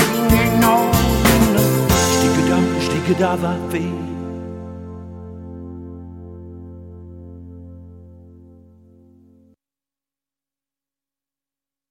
could have